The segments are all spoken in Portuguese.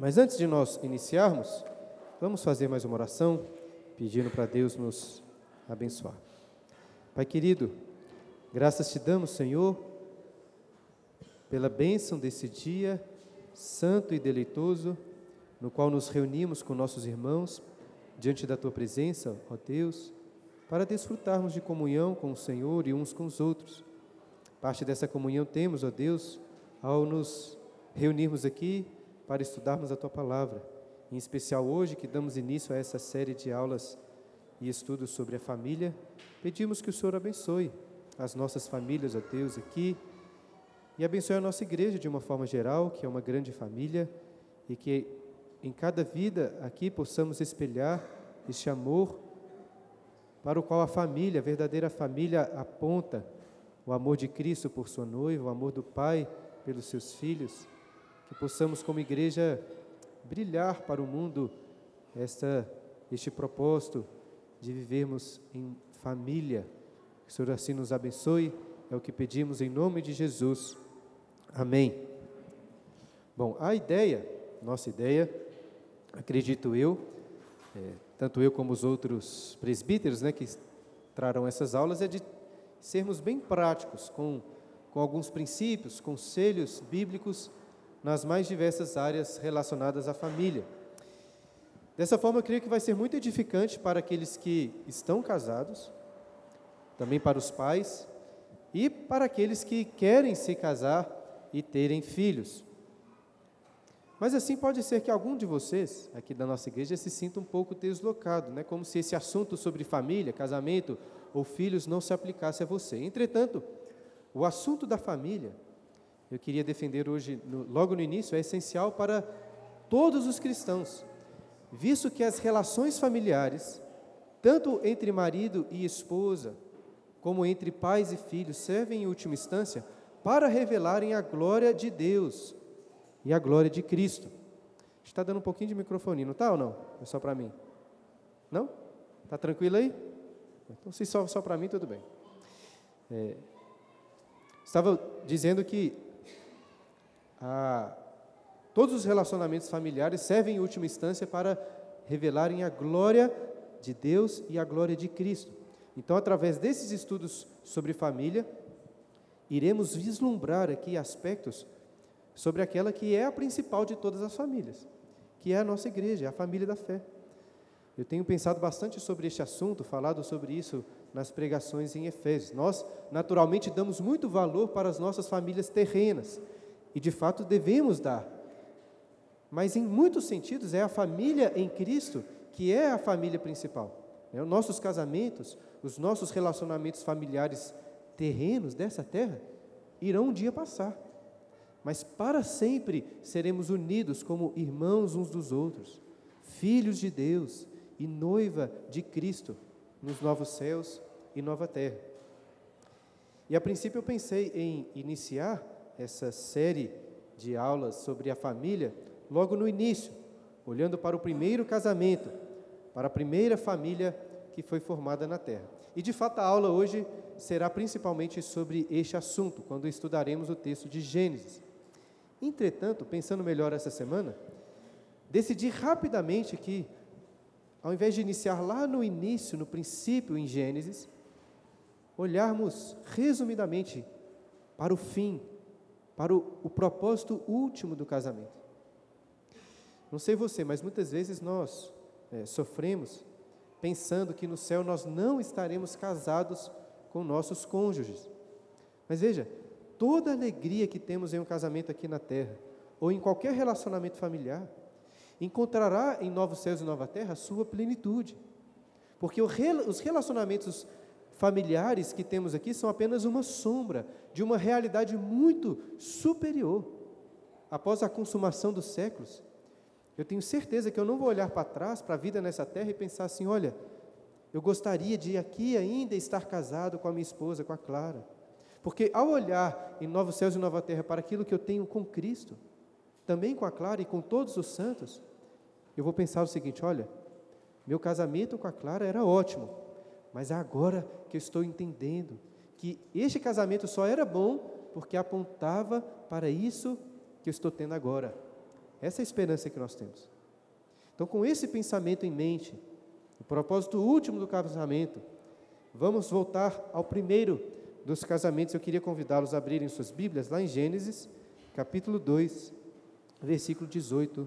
Mas antes de nós iniciarmos, vamos fazer mais uma oração, pedindo para Deus nos abençoar. Pai querido, graças te damos, Senhor, pela bênção desse dia santo e deleitoso, no qual nos reunimos com nossos irmãos diante da tua presença, ó Deus, para desfrutarmos de comunhão com o Senhor e uns com os outros. Parte dessa comunhão temos, ó Deus, ao nos reunirmos aqui para estudarmos a tua palavra. Em especial hoje, que damos início a essa série de aulas e estudos sobre a família, pedimos que o Senhor abençoe as nossas famílias, ó Deus, aqui, e abençoe a nossa igreja de uma forma geral, que é uma grande família, e que em cada vida aqui possamos espelhar este amor para o qual a família, a verdadeira família, aponta o amor de Cristo por sua noiva, o amor do Pai pelos seus filhos que possamos, como igreja, brilhar para o mundo esta, este propósito de vivermos em família. Que o Senhor assim nos abençoe, é o que pedimos em nome de Jesus. Amém. Bom, a ideia, nossa ideia, acredito eu, é, tanto eu como os outros presbíteros né, que trarão essas aulas, é de sermos bem práticos, com, com alguns princípios, conselhos bíblicos nas mais diversas áreas relacionadas à família. Dessa forma, eu creio que vai ser muito edificante para aqueles que estão casados, também para os pais e para aqueles que querem se casar e terem filhos. Mas assim pode ser que algum de vocês, aqui da nossa igreja, se sinta um pouco deslocado, né? como se esse assunto sobre família, casamento ou filhos não se aplicasse a você. Entretanto, o assunto da família eu queria defender hoje, logo no início, é essencial para todos os cristãos, visto que as relações familiares, tanto entre marido e esposa, como entre pais e filhos, servem em última instância para revelarem a glória de Deus e a glória de Cristo. Está dando um pouquinho de microfone, não está ou não? É só para mim? Não? Está tranquilo aí? Então, se só, só para mim, tudo bem. É, estava dizendo que todos os relacionamentos familiares servem em última instância para revelarem a glória de Deus e a glória de Cristo. Então, através desses estudos sobre família, iremos vislumbrar aqui aspectos sobre aquela que é a principal de todas as famílias, que é a nossa igreja, a família da fé. Eu tenho pensado bastante sobre este assunto, falado sobre isso nas pregações em Efésios. Nós, naturalmente, damos muito valor para as nossas famílias terrenas, e de fato devemos dar. Mas em muitos sentidos é a família em Cristo que é a família principal. Né? Os nossos casamentos, os nossos relacionamentos familiares terrenos dessa terra irão um dia passar. Mas para sempre seremos unidos como irmãos uns dos outros, filhos de Deus e noiva de Cristo nos novos céus e nova terra. E a princípio eu pensei em iniciar essa série de aulas sobre a família logo no início, olhando para o primeiro casamento, para a primeira família que foi formada na Terra. E de fato a aula hoje será principalmente sobre este assunto, quando estudaremos o texto de Gênesis. Entretanto, pensando melhor essa semana, decidi rapidamente que, ao invés de iniciar lá no início, no princípio em Gênesis, olharmos resumidamente para o fim, para o, o propósito último do casamento. Não sei você, mas muitas vezes nós é, sofremos pensando que no céu nós não estaremos casados com nossos cônjuges. Mas veja, toda alegria que temos em um casamento aqui na terra, ou em qualquer relacionamento familiar, encontrará em novos céus e nova terra a sua plenitude. Porque os relacionamentos familiares que temos aqui são apenas uma sombra de uma realidade muito superior. Após a consumação dos séculos, eu tenho certeza que eu não vou olhar para trás, para a vida nessa terra e pensar assim: olha, eu gostaria de aqui ainda estar casado com a minha esposa, com a Clara. Porque ao olhar em novos céus e nova terra para aquilo que eu tenho com Cristo, também com a Clara e com todos os santos, eu vou pensar o seguinte: olha, meu casamento com a Clara era ótimo, mas é agora que eu estou entendendo que este casamento só era bom porque apontava para isso que eu estou tendo agora, Essa é a esperança que nós temos. Então, com esse pensamento em mente, o propósito último do casamento, vamos voltar ao primeiro dos casamentos. Eu queria convidá-los a abrirem suas Bíblias lá em Gênesis, capítulo 2, versículo 18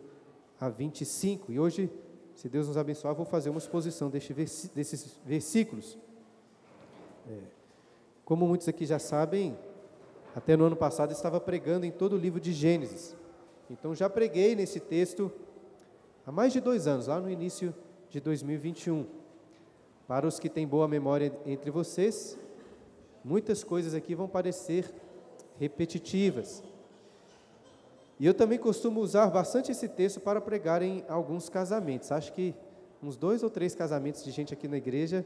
a 25. E hoje, se Deus nos abençoar, vou fazer uma exposição desses versículos. É, como muitos aqui já sabem, até no ano passado estava pregando em todo o livro de Gênesis. Então já preguei nesse texto há mais de dois anos, lá no início de 2021. Para os que têm boa memória entre vocês, muitas coisas aqui vão parecer repetitivas. E eu também costumo usar bastante esse texto para pregar em alguns casamentos. Acho que uns dois ou três casamentos de gente aqui na igreja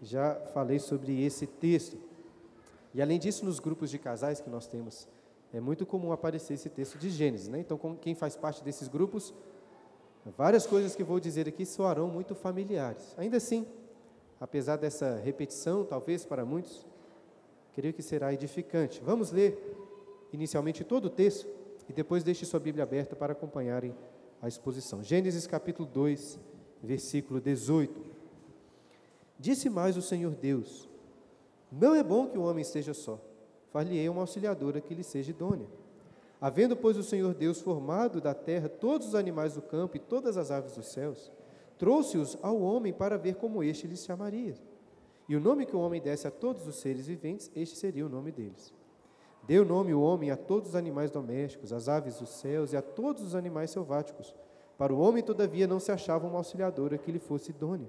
já falei sobre esse texto. E além disso, nos grupos de casais que nós temos, é muito comum aparecer esse texto de Gênesis. Né? Então, quem faz parte desses grupos, várias coisas que vou dizer aqui soarão muito familiares. Ainda assim, apesar dessa repetição, talvez para muitos, creio que será edificante. Vamos ler inicialmente todo o texto e depois deixe sua Bíblia aberta para acompanharem a exposição. Gênesis capítulo 2, versículo 18. Disse mais o Senhor Deus: não é bom que o homem esteja só. Far-lhe-ei uma auxiliadora que lhe seja idônea. Havendo, pois, o Senhor Deus formado da terra todos os animais do campo e todas as aves dos céus, trouxe-os ao homem para ver como este lhes chamaria. E o nome que o homem desse a todos os seres viventes, este seria o nome deles. Deu nome o homem a todos os animais domésticos, às aves dos céus e a todos os animais selváticos. Para o homem, todavia, não se achava uma auxiliadora que lhe fosse idônea.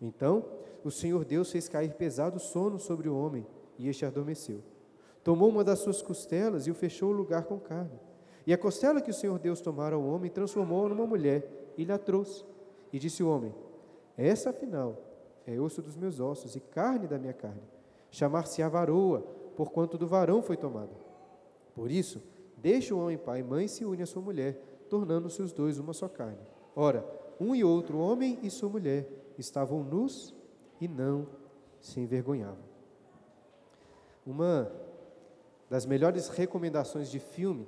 Então o Senhor Deus fez cair pesado sono sobre o homem, e este adormeceu. Tomou uma das suas costelas e o fechou o lugar com carne. E a costela que o Senhor Deus tomara ao homem, transformou-a numa mulher e lhe a trouxe. E disse o homem: Essa, afinal, é osso dos meus ossos e carne da minha carne. Chamar-se-á varoa, porquanto do varão foi tomada. Por isso, deixa o homem pai e mãe se une à sua mulher, tornando-se os dois uma só carne. Ora, um e outro, homem e sua mulher, estavam nus e não se envergonhavam. Uma das melhores recomendações de filme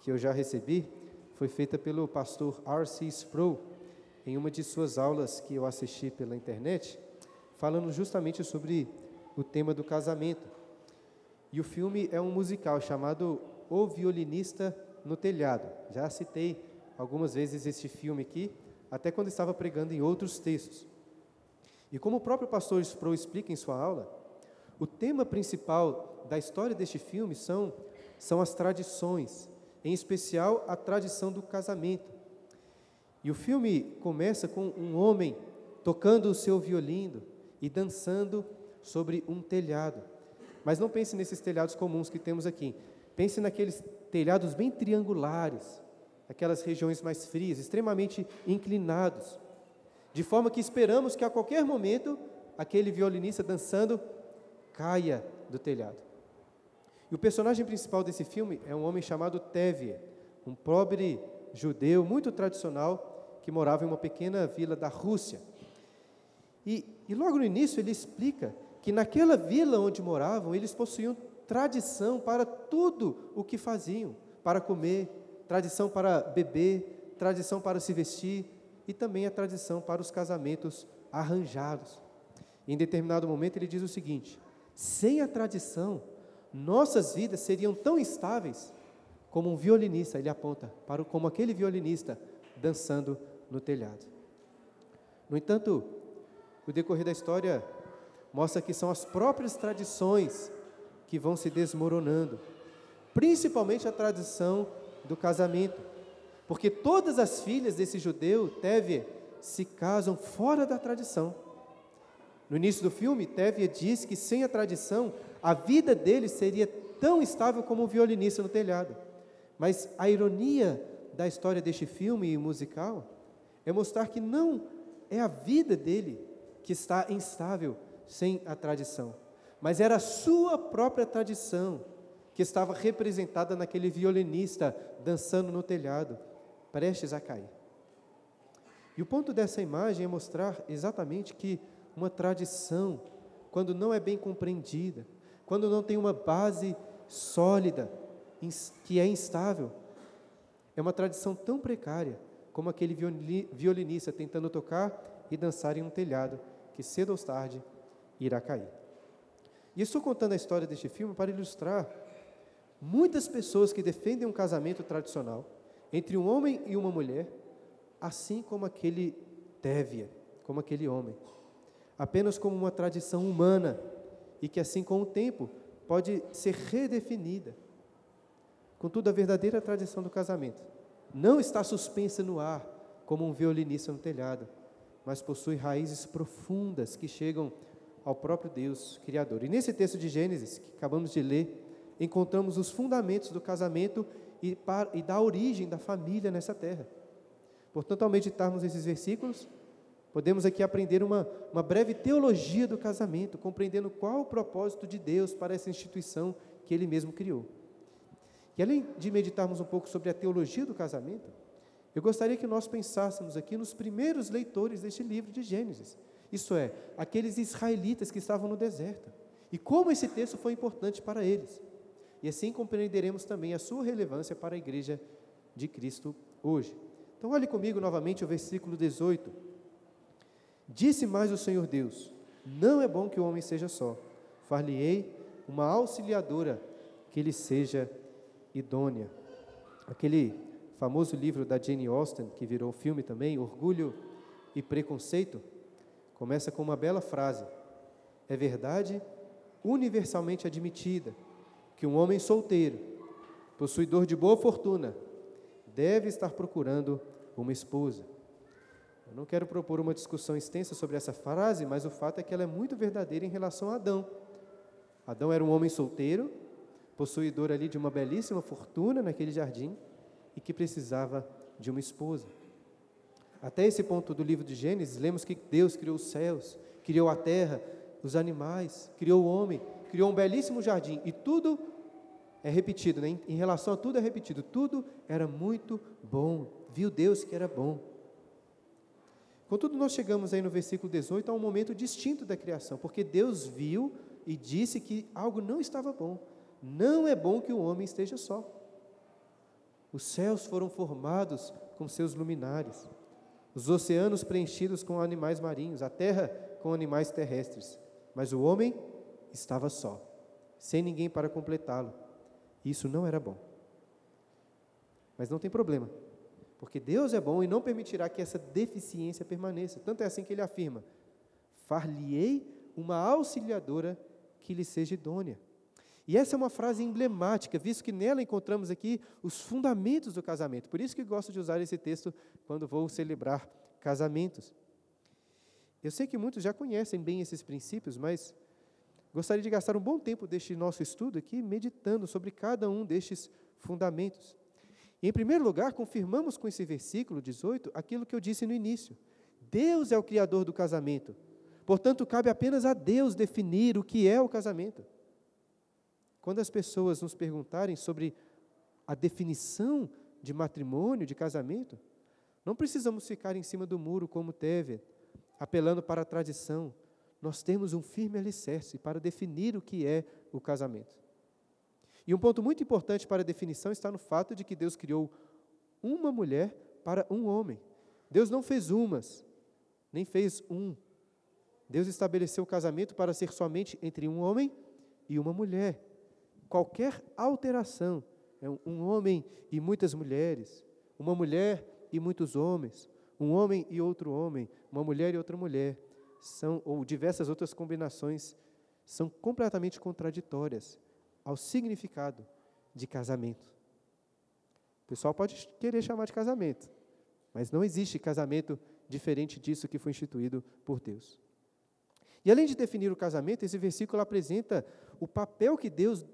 que eu já recebi foi feita pelo pastor R.C. Sproul em uma de suas aulas que eu assisti pela internet, falando justamente sobre o tema do casamento. E o filme é um musical chamado O Violinista no Telhado. Já citei algumas vezes este filme aqui, até quando estava pregando em outros textos. E como o próprio pastor Sproul explica em sua aula, o tema principal da história deste filme são, são as tradições, em especial a tradição do casamento. E o filme começa com um homem tocando o seu violino e dançando sobre um telhado. Mas não pense nesses telhados comuns que temos aqui. Pense naqueles telhados bem triangulares, aquelas regiões mais frias, extremamente inclinados de forma que esperamos que a qualquer momento aquele violinista dançando caia do telhado. E o personagem principal desse filme é um homem chamado Tevye, um pobre judeu muito tradicional que morava em uma pequena vila da Rússia. E, e logo no início ele explica que naquela vila onde moravam, eles possuíam tradição para tudo o que faziam, para comer, tradição para beber, tradição para se vestir, e também a tradição para os casamentos arranjados. Em determinado momento ele diz o seguinte: sem a tradição, nossas vidas seriam tão instáveis como um violinista, ele aponta para como aquele violinista dançando no telhado. No entanto, o decorrer da história mostra que são as próprias tradições que vão se desmoronando, principalmente a tradição do casamento. Porque todas as filhas desse judeu, Tevye, se casam fora da tradição. No início do filme, Tevye diz que sem a tradição, a vida dele seria tão estável como um violinista no telhado. Mas a ironia da história deste filme musical é mostrar que não é a vida dele que está instável sem a tradição, mas era a sua própria tradição que estava representada naquele violinista dançando no telhado prestes a cair. E o ponto dessa imagem é mostrar exatamente que uma tradição, quando não é bem compreendida, quando não tem uma base sólida, que é instável, é uma tradição tão precária como aquele violinista tentando tocar e dançar em um telhado que cedo ou tarde irá cair. E estou contando a história deste filme para ilustrar muitas pessoas que defendem um casamento tradicional entre um homem e uma mulher, assim como aquele Tévia, como aquele homem, apenas como uma tradição humana e que, assim com o tempo, pode ser redefinida. Contudo, a verdadeira tradição do casamento não está suspensa no ar, como um violinista no telhado, mas possui raízes profundas que chegam ao próprio Deus Criador. E nesse texto de Gênesis, que acabamos de ler, encontramos os fundamentos do casamento e, para, e da origem da família nessa terra. Portanto, ao meditarmos esses versículos, podemos aqui aprender uma, uma breve teologia do casamento, compreendendo qual o propósito de Deus para essa instituição que Ele mesmo criou. E além de meditarmos um pouco sobre a teologia do casamento, eu gostaria que nós pensássemos aqui nos primeiros leitores deste livro de Gênesis, isso é, aqueles israelitas que estavam no deserto, e como esse texto foi importante para eles. E assim compreenderemos também a sua relevância para a igreja de Cristo hoje. Então, olhe comigo novamente o versículo 18. Disse mais o Senhor Deus: Não é bom que o homem seja só. Far-lhe-ei uma auxiliadora que lhe seja idônea. Aquele famoso livro da Jane Austen, que virou filme também, Orgulho e Preconceito, começa com uma bela frase: É verdade universalmente admitida que um homem solteiro, possuidor de boa fortuna, deve estar procurando uma esposa. Eu não quero propor uma discussão extensa sobre essa frase, mas o fato é que ela é muito verdadeira em relação a Adão. Adão era um homem solteiro, possuidor ali de uma belíssima fortuna naquele jardim e que precisava de uma esposa. Até esse ponto do livro de Gênesis, lemos que Deus criou os céus, criou a terra, os animais, criou o homem, criou um belíssimo jardim e tudo é repetido, né? em relação a tudo é repetido, tudo era muito bom, viu Deus que era bom. Contudo, nós chegamos aí no versículo 18 a um momento distinto da criação, porque Deus viu e disse que algo não estava bom. Não é bom que o homem esteja só. Os céus foram formados com seus luminares, os oceanos preenchidos com animais marinhos, a terra com animais terrestres, mas o homem estava só, sem ninguém para completá-lo. Isso não era bom. Mas não tem problema, porque Deus é bom e não permitirá que essa deficiência permaneça. Tanto é assim que ele afirma: Far-lhe-ei uma auxiliadora que lhe seja idônea. E essa é uma frase emblemática, visto que nela encontramos aqui os fundamentos do casamento. Por isso que gosto de usar esse texto quando vou celebrar casamentos. Eu sei que muitos já conhecem bem esses princípios, mas Gostaria de gastar um bom tempo deste nosso estudo aqui meditando sobre cada um destes fundamentos. E, em primeiro lugar, confirmamos com esse versículo 18 aquilo que eu disse no início. Deus é o criador do casamento. Portanto, cabe apenas a Deus definir o que é o casamento. Quando as pessoas nos perguntarem sobre a definição de matrimônio, de casamento, não precisamos ficar em cima do muro como teve, apelando para a tradição, nós temos um firme alicerce para definir o que é o casamento. E um ponto muito importante para a definição está no fato de que Deus criou uma mulher para um homem. Deus não fez umas, nem fez um. Deus estabeleceu o casamento para ser somente entre um homem e uma mulher. Qualquer alteração, é um homem e muitas mulheres, uma mulher e muitos homens, um homem e outro homem, uma mulher e outra mulher, são, ou diversas outras combinações, são completamente contraditórias ao significado de casamento. O pessoal pode querer chamar de casamento, mas não existe casamento diferente disso que foi instituído por Deus. E além de definir o casamento, esse versículo apresenta o papel que Deus,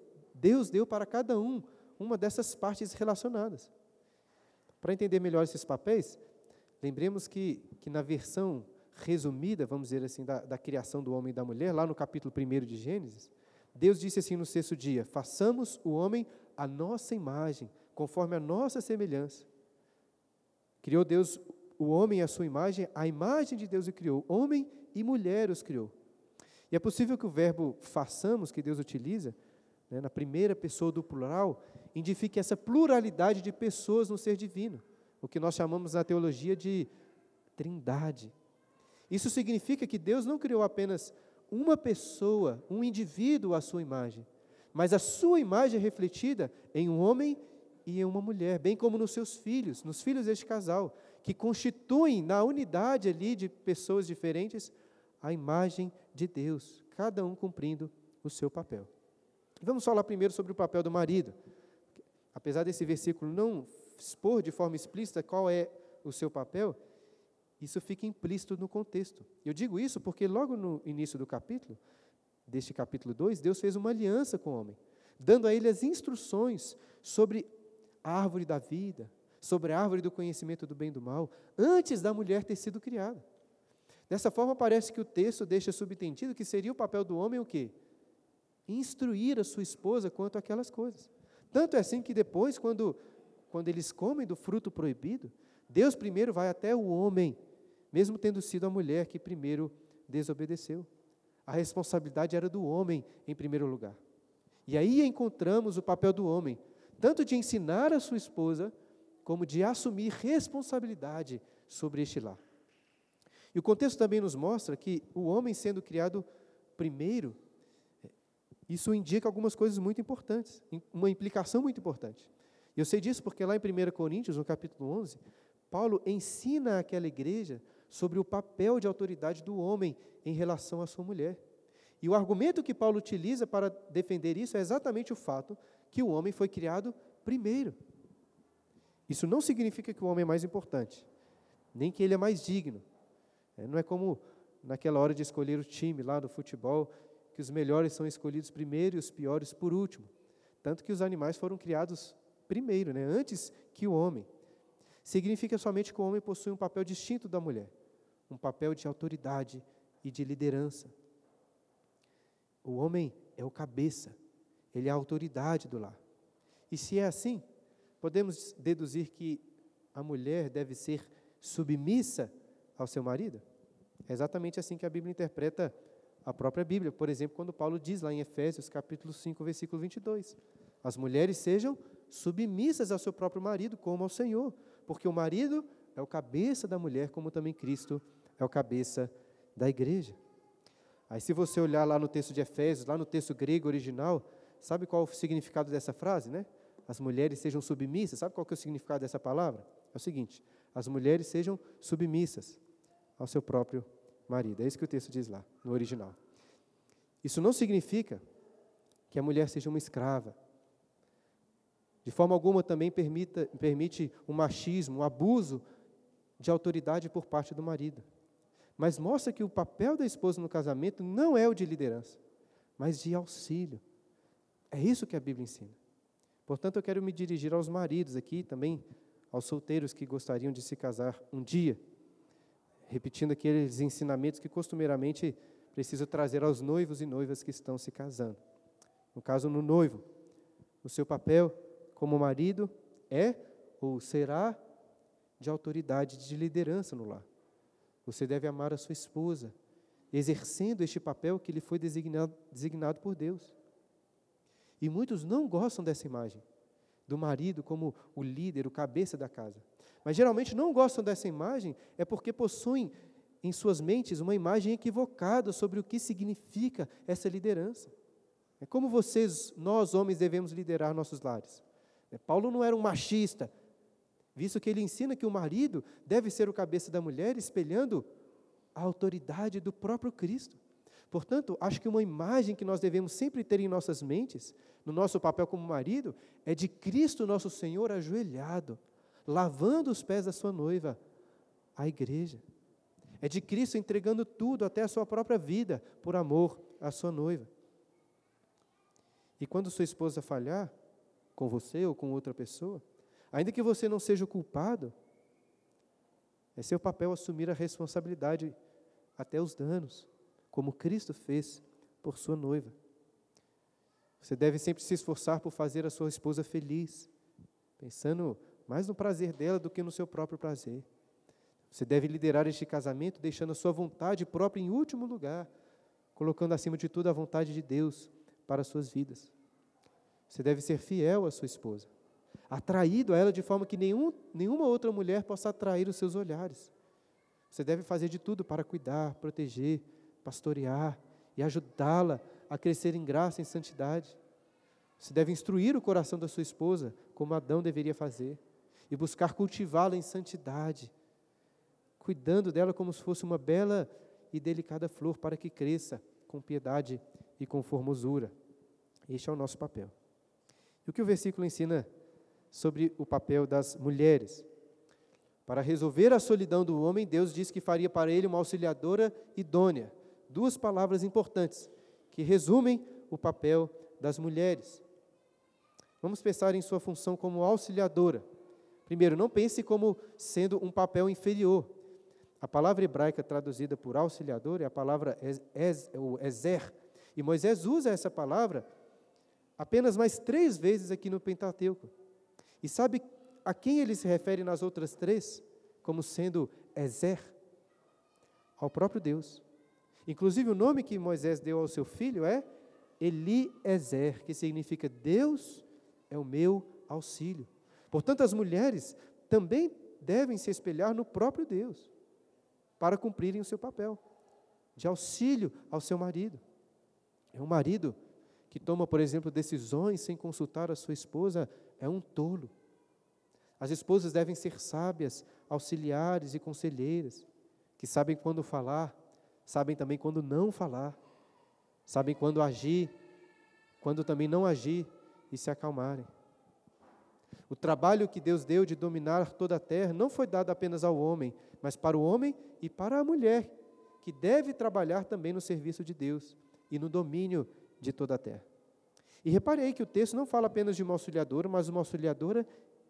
Deus deu para cada um, uma dessas partes relacionadas. Para entender melhor esses papéis, lembremos que, que na versão resumida, vamos dizer assim, da, da criação do homem e da mulher, lá no capítulo 1 de Gênesis, Deus disse assim no sexto dia: façamos o homem a nossa imagem, conforme a nossa semelhança. Criou Deus o homem à sua imagem, a imagem de Deus o criou, homem e mulher os criou. E é possível que o verbo façamos, que Deus utiliza, né, na primeira pessoa do plural, indica essa pluralidade de pessoas no ser divino, o que nós chamamos na teologia de trindade. Isso significa que Deus não criou apenas uma pessoa, um indivíduo à sua imagem, mas a sua imagem é refletida em um homem e em uma mulher, bem como nos seus filhos, nos filhos deste casal, que constituem na unidade ali de pessoas diferentes a imagem de Deus, cada um cumprindo o seu papel. Vamos falar primeiro sobre o papel do marido. Apesar desse versículo não expor de forma explícita qual é o seu papel, isso fica implícito no contexto. Eu digo isso porque logo no início do capítulo, deste capítulo 2, Deus fez uma aliança com o homem, dando a ele as instruções sobre a árvore da vida, sobre a árvore do conhecimento do bem e do mal, antes da mulher ter sido criada. Dessa forma, parece que o texto deixa subentendido que seria o papel do homem o quê? Instruir a sua esposa quanto àquelas coisas. Tanto é assim que depois, quando, quando eles comem do fruto proibido, Deus primeiro vai até o homem mesmo tendo sido a mulher que primeiro desobedeceu. A responsabilidade era do homem em primeiro lugar. E aí encontramos o papel do homem, tanto de ensinar a sua esposa, como de assumir responsabilidade sobre este lar. E o contexto também nos mostra que o homem sendo criado primeiro, isso indica algumas coisas muito importantes, uma implicação muito importante. Eu sei disso porque lá em 1 Coríntios, no capítulo 11, Paulo ensina àquela igreja sobre o papel de autoridade do homem em relação à sua mulher. E o argumento que Paulo utiliza para defender isso é exatamente o fato que o homem foi criado primeiro. Isso não significa que o homem é mais importante, nem que ele é mais digno. É, não é como naquela hora de escolher o time lá no futebol, que os melhores são escolhidos primeiro e os piores por último. Tanto que os animais foram criados primeiro, né, antes que o homem. Significa somente que o homem possui um papel distinto da mulher um papel de autoridade e de liderança. O homem é o cabeça, ele é a autoridade do lar. E se é assim, podemos deduzir que a mulher deve ser submissa ao seu marido? É exatamente assim que a Bíblia interpreta a própria Bíblia. Por exemplo, quando Paulo diz lá em Efésios, capítulo 5, versículo 22, as mulheres sejam submissas ao seu próprio marido, como ao Senhor, porque o marido é o cabeça da mulher, como também Cristo é o cabeça da igreja. Aí, se você olhar lá no texto de Efésios, lá no texto grego original, sabe qual é o significado dessa frase, né? As mulheres sejam submissas. Sabe qual que é o significado dessa palavra? É o seguinte: as mulheres sejam submissas ao seu próprio marido. É isso que o texto diz lá, no original. Isso não significa que a mulher seja uma escrava. De forma alguma também permita, permite o um machismo, o um abuso de autoridade por parte do marido. Mas mostra que o papel da esposa no casamento não é o de liderança, mas de auxílio. É isso que a Bíblia ensina. Portanto, eu quero me dirigir aos maridos aqui, também aos solteiros que gostariam de se casar um dia, repetindo aqueles ensinamentos que costumeiramente preciso trazer aos noivos e noivas que estão se casando. No caso, no noivo, o seu papel como marido é ou será de autoridade, de liderança no lar. Você deve amar a sua esposa, exercendo este papel que lhe foi designado, designado por Deus. E muitos não gostam dessa imagem, do marido como o líder, o cabeça da casa. Mas geralmente não gostam dessa imagem é porque possuem em suas mentes uma imagem equivocada sobre o que significa essa liderança. É como vocês, nós homens, devemos liderar nossos lares. Paulo não era um machista, visto que ele ensina que o marido deve ser o cabeça da mulher, espelhando a autoridade do próprio Cristo. Portanto, acho que uma imagem que nós devemos sempre ter em nossas mentes, no nosso papel como marido, é de Cristo nosso Senhor ajoelhado, lavando os pés da sua noiva, a igreja. É de Cristo entregando tudo, até a sua própria vida, por amor à sua noiva. E quando sua esposa falhar, com você ou com outra pessoa, Ainda que você não seja o culpado, é seu papel assumir a responsabilidade até os danos, como Cristo fez por sua noiva. Você deve sempre se esforçar por fazer a sua esposa feliz, pensando mais no prazer dela do que no seu próprio prazer. Você deve liderar este casamento deixando a sua vontade própria em último lugar, colocando acima de tudo a vontade de Deus para as suas vidas. Você deve ser fiel à sua esposa, atraído a ela de forma que nenhum, nenhuma outra mulher possa atrair os seus olhares. Você deve fazer de tudo para cuidar, proteger, pastorear e ajudá-la a crescer em graça e em santidade. Você deve instruir o coração da sua esposa, como Adão deveria fazer, e buscar cultivá-la em santidade, cuidando dela como se fosse uma bela e delicada flor para que cresça com piedade e com formosura. Este é o nosso papel. E o que o versículo ensina sobre o papel das mulheres? Para resolver a solidão do homem, Deus disse que faria para ele uma auxiliadora idônea. Duas palavras importantes que resumem o papel das mulheres. Vamos pensar em sua função como auxiliadora. Primeiro, não pense como sendo um papel inferior. A palavra hebraica traduzida por auxiliador é a palavra ezer. E Moisés usa essa palavra apenas mais três vezes aqui no Pentateuco. E sabe a quem ele se refere nas outras três como sendo Ezer? Ao próprio Deus. Inclusive, o nome que Moisés deu ao seu filho é Eliezer, que significa Deus é o meu auxílio. Portanto, as mulheres também devem se espelhar no próprio Deus para cumprirem o seu papel de auxílio ao seu marido. É um marido que toma, por exemplo, decisões sem consultar a sua esposa, é um tolo. As esposas devem ser sábias, auxiliares e conselheiras, que sabem quando falar, sabem também quando não falar, sabem quando agir, quando também não agir e se acalmarem. O trabalho que Deus deu de dominar toda a terra não foi dado apenas ao homem, mas para o homem e para a mulher, que deve trabalhar também no serviço de Deus e no domínio de toda a terra. E reparei que o texto não fala apenas de uma auxiliadora, mas uma auxiliadora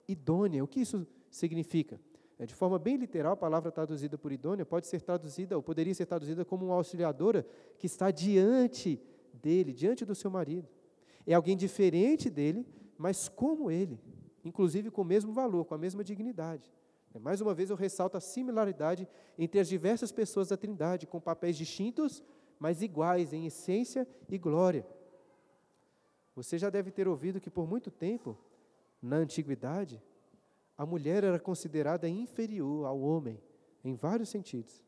idônea. O que isso significa? É, de forma bem literal, a palavra traduzida por idônea pode ser traduzida, ou poderia ser traduzida como uma auxiliadora que está diante dele, diante do seu marido. É alguém diferente dele, mas como ele, inclusive com o mesmo valor, com a mesma dignidade. É, mais uma vez eu ressalto a similaridade entre as diversas pessoas da Trindade, com papéis distintos, mas iguais em essência e glória. Você já deve ter ouvido que por muito tempo na antiguidade, a mulher era considerada inferior ao homem, em vários sentidos.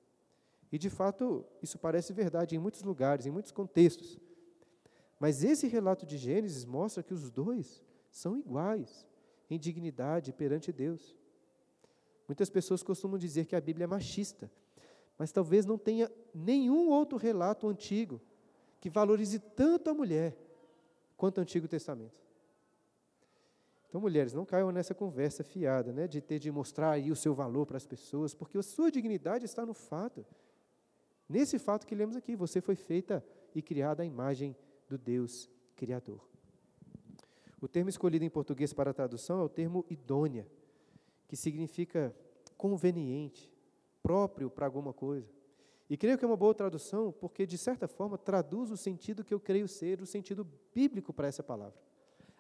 E de fato, isso parece verdade em muitos lugares, em muitos contextos. Mas esse relato de Gênesis mostra que os dois são iguais em dignidade perante Deus. Muitas pessoas costumam dizer que a Bíblia é machista, mas talvez não tenha nenhum outro relato antigo que valorize tanto a mulher quanto o Antigo Testamento. Então, mulheres, não caiam nessa conversa fiada, né, de ter de mostrar aí o seu valor para as pessoas, porque a sua dignidade está no fato. Nesse fato que lemos aqui, você foi feita e criada à imagem do Deus Criador. O termo escolhido em português para a tradução é o termo idônea, que significa conveniente, próprio para alguma coisa. E creio que é uma boa tradução, porque, de certa forma, traduz o sentido que eu creio ser o sentido bíblico para essa palavra.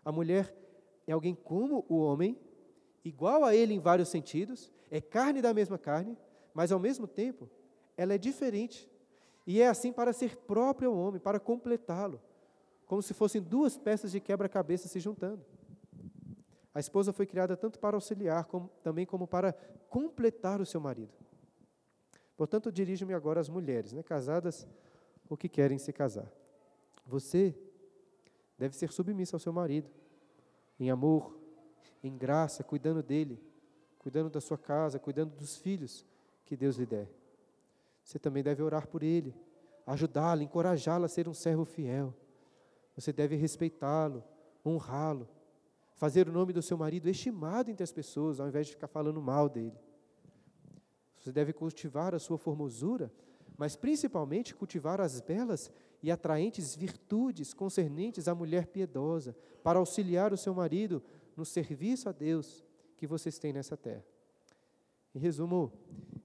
A mulher é alguém como o homem, igual a ele em vários sentidos, é carne da mesma carne, mas ao mesmo tempo ela é diferente. E é assim para ser próprio ao homem, para completá-lo, como se fossem duas peças de quebra-cabeça se juntando. A esposa foi criada tanto para auxiliar, como, também como para completar o seu marido. Portanto, dirijo-me agora às mulheres, né, casadas ou que querem se casar. Você deve ser submissa ao seu marido, em amor, em graça, cuidando dele, cuidando da sua casa, cuidando dos filhos que Deus lhe der. Você também deve orar por ele, ajudá-lo, encorajá-lo a ser um servo fiel. Você deve respeitá-lo, honrá-lo, fazer o nome do seu marido estimado entre as pessoas, ao invés de ficar falando mal dele. Você deve cultivar a sua formosura, mas principalmente cultivar as belas e atraentes virtudes concernentes à mulher piedosa, para auxiliar o seu marido no serviço a Deus que vocês têm nessa terra. Em resumo,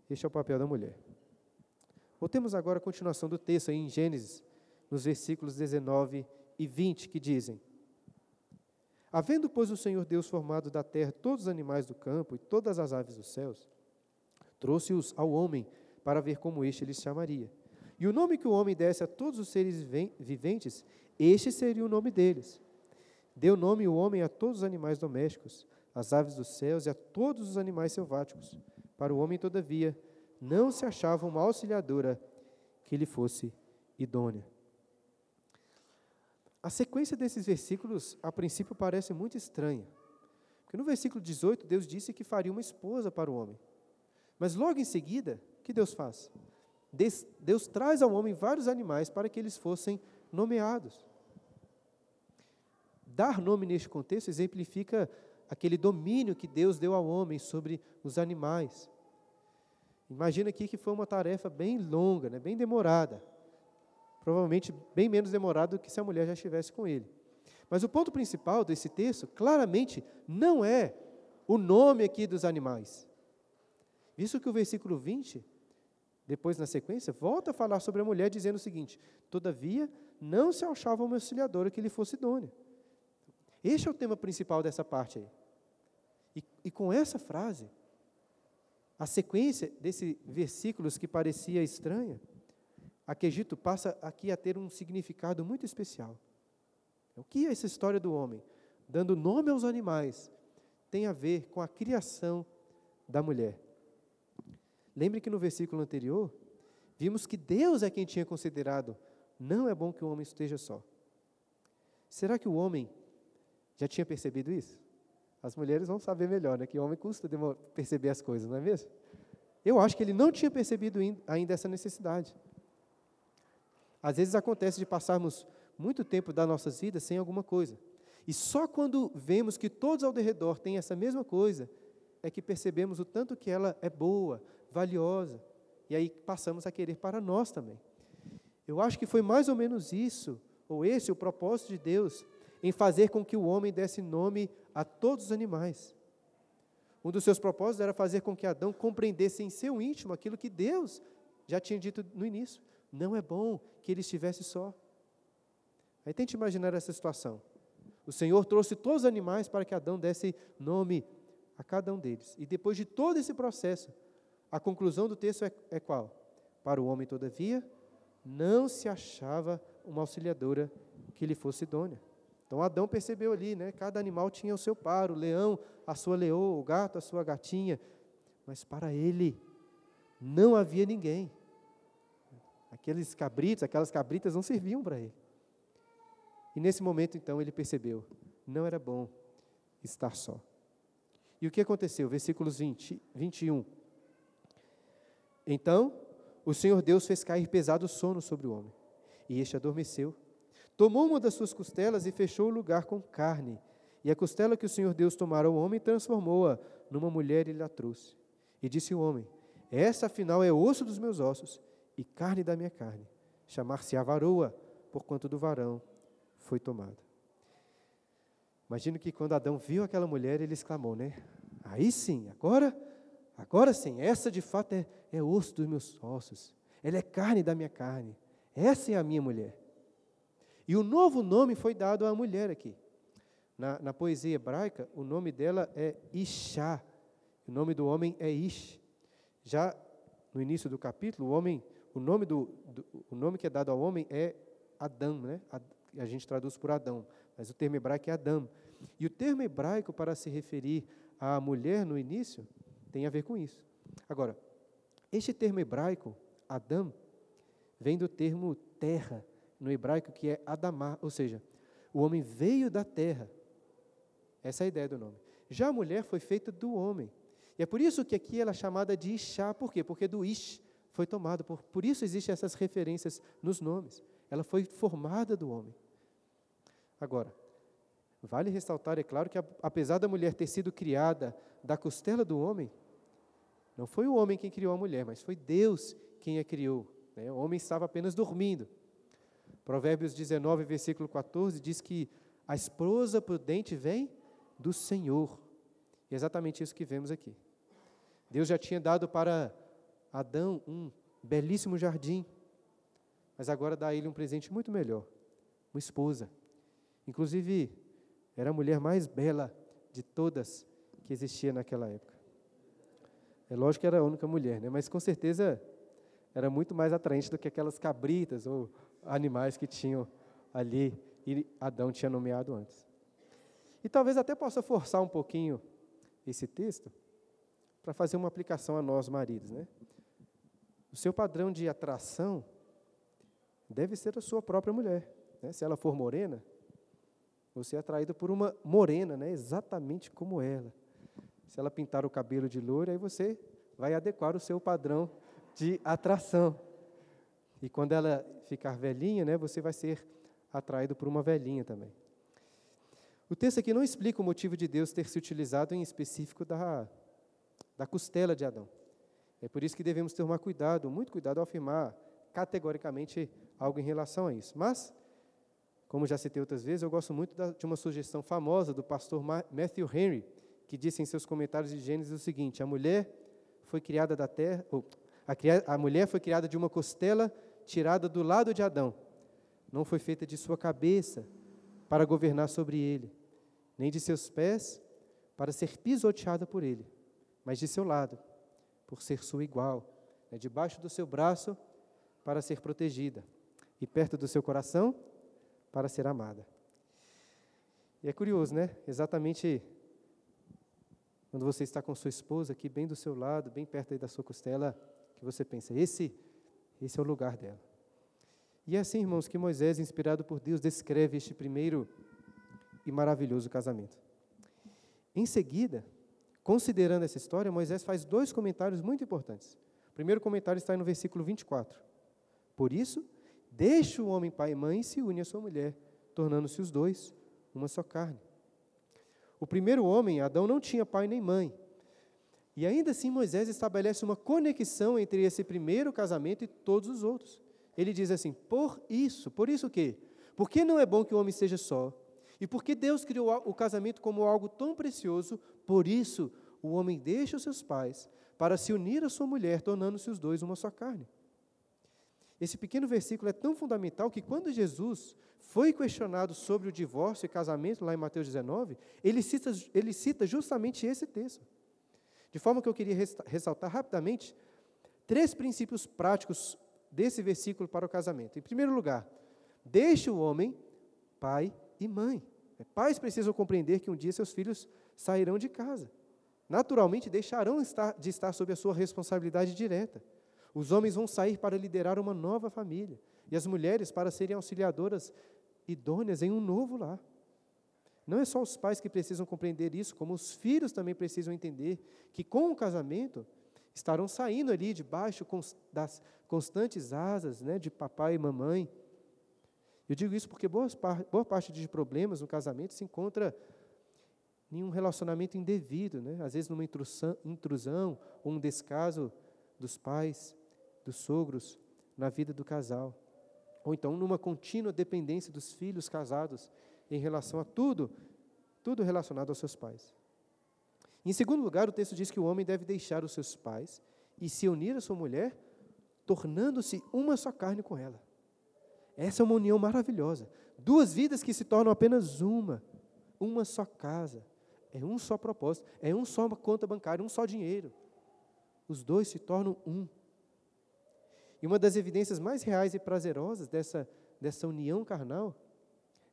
este é o papel da mulher. Voltemos agora à continuação do texto aí em Gênesis, nos versículos 19 e 20, que dizem: Havendo, pois, o Senhor Deus formado da terra todos os animais do campo e todas as aves dos céus, trouxe-os ao homem para ver como este lhes chamaria. E o nome que o homem desse a todos os seres viventes, este seria o nome deles. Deu nome o homem a todos os animais domésticos, às aves dos céus e a todos os animais selváticos. Para o homem, todavia, não se achava uma auxiliadora que lhe fosse idônea. A sequência desses versículos, a princípio, parece muito estranha. Porque no versículo 18, Deus disse que faria uma esposa para o homem. Mas logo em seguida, o que Deus faz? Deus, Deus traz ao homem vários animais para que eles fossem nomeados. Dar nome neste contexto exemplifica aquele domínio que Deus deu ao homem sobre os animais. Imagina aqui que foi uma tarefa bem longa, né, bem demorada. Provavelmente bem menos demorada do que se a mulher já estivesse com ele. Mas o ponto principal desse texto, claramente, não é o nome aqui dos animais. Visto que o versículo 20, depois na sequência, volta a falar sobre a mulher, dizendo o seguinte: Todavia, não se achava uma auxiliadora que lhe fosse idônea. Este é o tema principal dessa parte aí. E, e com essa frase, a sequência desses versículos que parecia estranha, a Quegito passa aqui a ter um significado muito especial. O que é essa história do homem, dando nome aos animais, tem a ver com a criação da mulher? Lembre que no versículo anterior, vimos que Deus é quem tinha considerado: não é bom que o homem esteja só. Será que o homem já tinha percebido isso? As mulheres vão saber melhor, né? Que o homem custa perceber as coisas, não é mesmo? Eu acho que ele não tinha percebido ainda essa necessidade. Às vezes acontece de passarmos muito tempo das nossas vidas sem alguma coisa. E só quando vemos que todos ao redor têm essa mesma coisa, é que percebemos o tanto que ela é boa, valiosa. E aí passamos a querer para nós também. Eu acho que foi mais ou menos isso, ou esse o propósito de Deus, em fazer com que o homem desse nome a todos os animais. Um dos seus propósitos era fazer com que Adão compreendesse em seu íntimo aquilo que Deus já tinha dito no início. Não é bom que ele estivesse só. Aí tente imaginar essa situação. O Senhor trouxe todos os animais para que Adão desse nome a cada um deles. E depois de todo esse processo, a conclusão do texto é, é qual? Para o homem, todavia, não se achava uma auxiliadora que lhe fosse idônea. Então Adão percebeu ali, né? Cada animal tinha o seu par, o leão, a sua leoa, o gato, a sua gatinha. Mas para ele não havia ninguém. Aqueles cabritos, aquelas cabritas não serviam para ele. E nesse momento, então, ele percebeu: não era bom estar só. E o que aconteceu? Versículos 20, 21. Então, o Senhor Deus fez cair pesado sono sobre o homem, e este adormeceu. Tomou uma das suas costelas e fechou o lugar com carne. E a costela que o Senhor Deus tomara ao homem transformou-a numa mulher e lhe a trouxe. E disse o homem: Essa afinal é osso dos meus ossos e carne da minha carne. Chamar-se-á varoa, porquanto do varão foi tomada. Imagino que quando Adão viu aquela mulher, ele exclamou, né? Aí sim, agora, agora sim, essa de fato é, é osso dos meus ossos, ela é carne da minha carne, essa é a minha mulher. E o novo nome foi dado à mulher aqui. Na, na poesia hebraica, o nome dela é Ishá, o nome do homem é Ish. Já no início do capítulo, o homem, o nome do, do o nome que é dado ao homem é Adão, né? A, a gente traduz por Adão, mas o termo hebraico é Adão. E o termo hebraico para se referir à mulher no início tem a ver com isso. Agora, este termo hebraico, Adão, vem do termo terra, no hebraico que é Adamá, ou seja, o homem veio da terra. Essa é a ideia do nome. Já a mulher foi feita do homem. E é por isso que aqui ela é chamada de Ishá. Por quê? Porque do Ish foi tomado. Por, por isso existem essas referências nos nomes. Ela foi formada do homem. Agora, vale ressaltar, é claro, que apesar da mulher ter sido criada da costela do homem, não foi o homem quem criou a mulher, mas foi Deus quem a criou. Né? O homem estava apenas dormindo. Provérbios 19, versículo 14, diz que a esposa prudente vem do Senhor. E é exatamente isso que vemos aqui. Deus já tinha dado para Adão um belíssimo jardim, mas agora dá a ele um presente muito melhor, uma esposa. Inclusive, era a mulher mais bela de todas que existia naquela época. É lógico que era a única mulher, né? mas com certeza era muito mais atraente do que aquelas cabritas ou animais que tinham ali e Adão tinha nomeado antes. E talvez até possa forçar um pouquinho esse texto para fazer uma aplicação a nós maridos, né? O seu padrão de atração deve ser a sua própria mulher. Né? Se ela for morena, você é atraído por uma morena, né? exatamente como ela. Se ela pintar o cabelo de loiro, aí você vai adequar o seu padrão de atração. E quando ela ficar velhinha, né, você vai ser atraído por uma velhinha também. O texto aqui não explica o motivo de Deus ter se utilizado em específico da, da costela de Adão. É por isso que devemos tomar cuidado, muito cuidado ao afirmar categoricamente algo em relação a isso. Mas, como já citei outras vezes, eu gosto muito de uma sugestão famosa do pastor Matthew Henry, que disse em seus comentários de Gênesis o seguinte: a mulher foi criada da terra, ou, a, a mulher foi criada de uma costela tirada do lado de Adão. Não foi feita de sua cabeça para governar sobre ele, nem de seus pés para ser pisoteada por ele, mas de seu lado, por ser sua igual, né, debaixo do seu braço para ser protegida, e perto do seu coração para ser amada. E é curioso, né? Exatamente quando você está com sua esposa aqui bem do seu lado, bem perto da sua costela, que você pensa, esse, esse é o lugar dela. E é assim, irmãos, que Moisés, inspirado por Deus, descreve este primeiro e maravilhoso casamento. Em seguida, considerando essa história, Moisés faz dois comentários muito importantes. O primeiro comentário está no versículo 24. Por isso, deixa o homem pai e mãe e se une à sua mulher, tornando-se os dois uma só carne. O primeiro homem, Adão, não tinha pai nem mãe. E ainda assim Moisés estabelece uma conexão entre esse primeiro casamento e todos os outros. Ele diz assim: por isso, por isso o quê? Porque não é bom que o homem seja só. E porque Deus criou o casamento como algo tão precioso, por isso o homem deixa os seus pais para se unir à sua mulher, tornando-se os dois uma só carne. Esse pequeno versículo é tão fundamental que quando Jesus foi questionado sobre o divórcio e casamento, lá em Mateus 19, ele cita, ele cita justamente esse texto. De forma que eu queria ressaltar rapidamente três princípios práticos desse versículo para o casamento. Em primeiro lugar, deixe o homem pai e mãe. Pais precisam compreender que um dia seus filhos sairão de casa. Naturalmente, deixarão de estar sob a sua responsabilidade direta. Os homens vão sair para liderar uma nova família e as mulheres para serem auxiliadoras idôneas em um novo lar. Não é só os pais que precisam compreender isso, como os filhos também precisam entender que com o casamento estarão saindo ali debaixo das constantes asas né, de papai e mamãe. Eu digo isso porque boa, boa parte de problemas no casamento se encontra em um relacionamento indevido, né? às vezes numa intrusão, intrusão ou um descaso dos pais dos sogros na vida do casal. Ou então numa contínua dependência dos filhos casados em relação a tudo, tudo relacionado aos seus pais. Em segundo lugar, o texto diz que o homem deve deixar os seus pais e se unir à sua mulher, tornando-se uma só carne com ela. Essa é uma união maravilhosa. Duas vidas que se tornam apenas uma, uma só casa, é um só propósito, é um só conta bancária, um só dinheiro. Os dois se tornam um. E uma das evidências mais reais e prazerosas dessa, dessa união carnal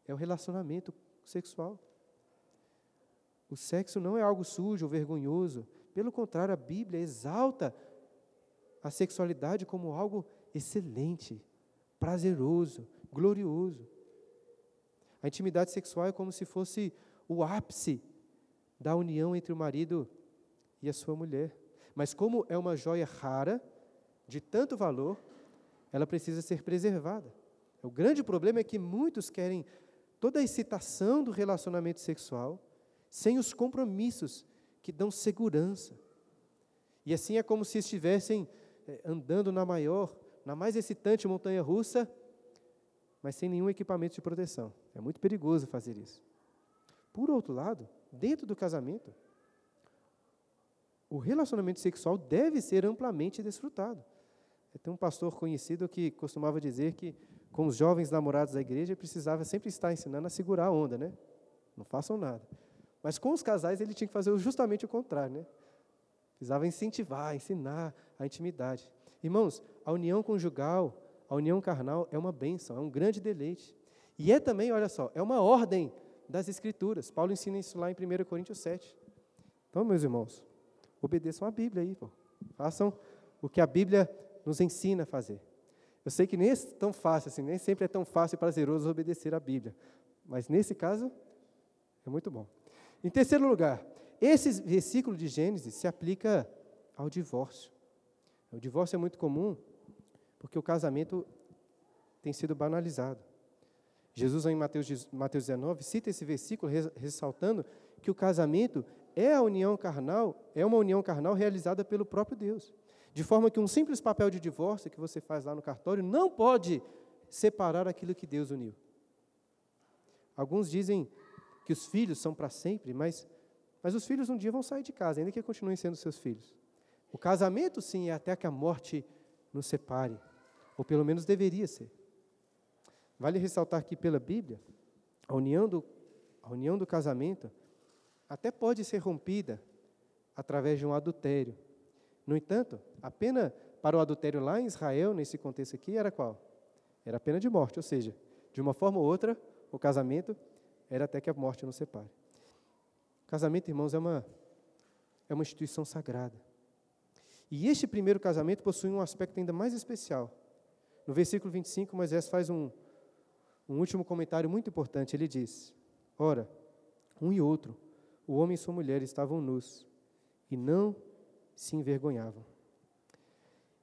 é o relacionamento sexual. O sexo não é algo sujo ou vergonhoso. Pelo contrário, a Bíblia exalta a sexualidade como algo excelente, prazeroso, glorioso. A intimidade sexual é como se fosse o ápice da união entre o marido e a sua mulher. Mas como é uma joia rara, de tanto valor, ela precisa ser preservada. O grande problema é que muitos querem toda a excitação do relacionamento sexual sem os compromissos que dão segurança. E assim é como se estivessem eh, andando na maior, na mais excitante montanha russa, mas sem nenhum equipamento de proteção. É muito perigoso fazer isso. Por outro lado, dentro do casamento, o relacionamento sexual deve ser amplamente desfrutado. Tem um pastor conhecido que costumava dizer que com os jovens namorados da igreja precisava sempre estar ensinando a segurar a onda, né? Não façam nada. Mas com os casais ele tinha que fazer justamente o contrário, né? Precisava incentivar, ensinar a intimidade. Irmãos, a união conjugal, a união carnal é uma bênção, é um grande deleite. E é também, olha só, é uma ordem das Escrituras. Paulo ensina isso lá em 1 Coríntios 7. Então, meus irmãos, obedeçam a Bíblia aí, pô. façam o que a Bíblia nos ensina a fazer. Eu sei que nem é tão fácil assim, nem sempre é tão fácil e prazeroso obedecer a Bíblia, mas nesse caso é muito bom. Em terceiro lugar, esse versículo de Gênesis se aplica ao divórcio. O divórcio é muito comum porque o casamento tem sido banalizado. Jesus, em Mateus, Mateus 19, cita esse versículo ressaltando que o casamento é a união carnal, é uma união carnal realizada pelo próprio Deus. De forma que um simples papel de divórcio que você faz lá no cartório não pode separar aquilo que Deus uniu. Alguns dizem que os filhos são para sempre, mas, mas os filhos um dia vão sair de casa, ainda que continuem sendo seus filhos. O casamento, sim, é até que a morte nos separe, ou pelo menos deveria ser. Vale ressaltar que, pela Bíblia, a união do, a união do casamento até pode ser rompida através de um adultério. No entanto, a pena para o adultério lá em Israel, nesse contexto aqui, era qual? Era a pena de morte, ou seja, de uma forma ou outra, o casamento era até que a morte nos separe. O casamento, irmãos, é uma, é uma instituição sagrada. E este primeiro casamento possui um aspecto ainda mais especial. No versículo 25, Moisés faz um, um último comentário muito importante. Ele diz: Ora, um e outro, o homem e sua mulher estavam nus e não se envergonhavam.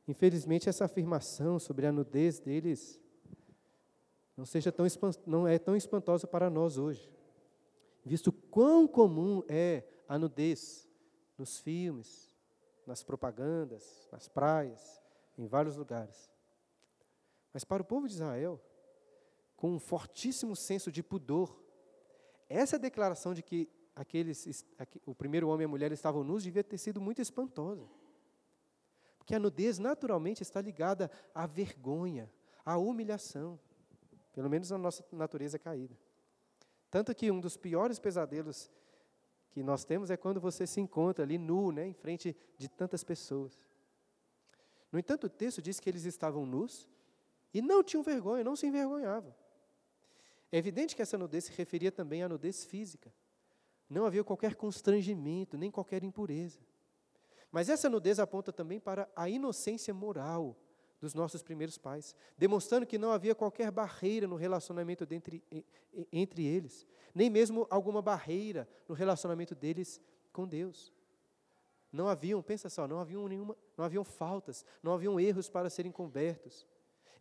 Infelizmente, essa afirmação sobre a nudez deles não, seja tão, não é tão espantosa para nós hoje, visto quão comum é a nudez nos filmes, nas propagandas, nas praias, em vários lugares. Mas para o povo de Israel, com um fortíssimo senso de pudor, essa declaração de que aqueles, o primeiro homem e a mulher estavam nus devia ter sido muito espantosa. Porque a nudez naturalmente está ligada à vergonha, à humilhação, pelo menos na nossa natureza caída. Tanto que um dos piores pesadelos que nós temos é quando você se encontra ali nu, né, em frente de tantas pessoas. No entanto, o texto diz que eles estavam nus e não tinham vergonha, não se envergonhavam. É evidente que essa nudez se referia também à nudez física. Não havia qualquer constrangimento, nem qualquer impureza. Mas essa nudez aponta também para a inocência moral dos nossos primeiros pais, demonstrando que não havia qualquer barreira no relacionamento entre, entre eles, nem mesmo alguma barreira no relacionamento deles com Deus. Não haviam, pensa só, não haviam nenhuma, não haviam faltas, não haviam erros para serem cobertos.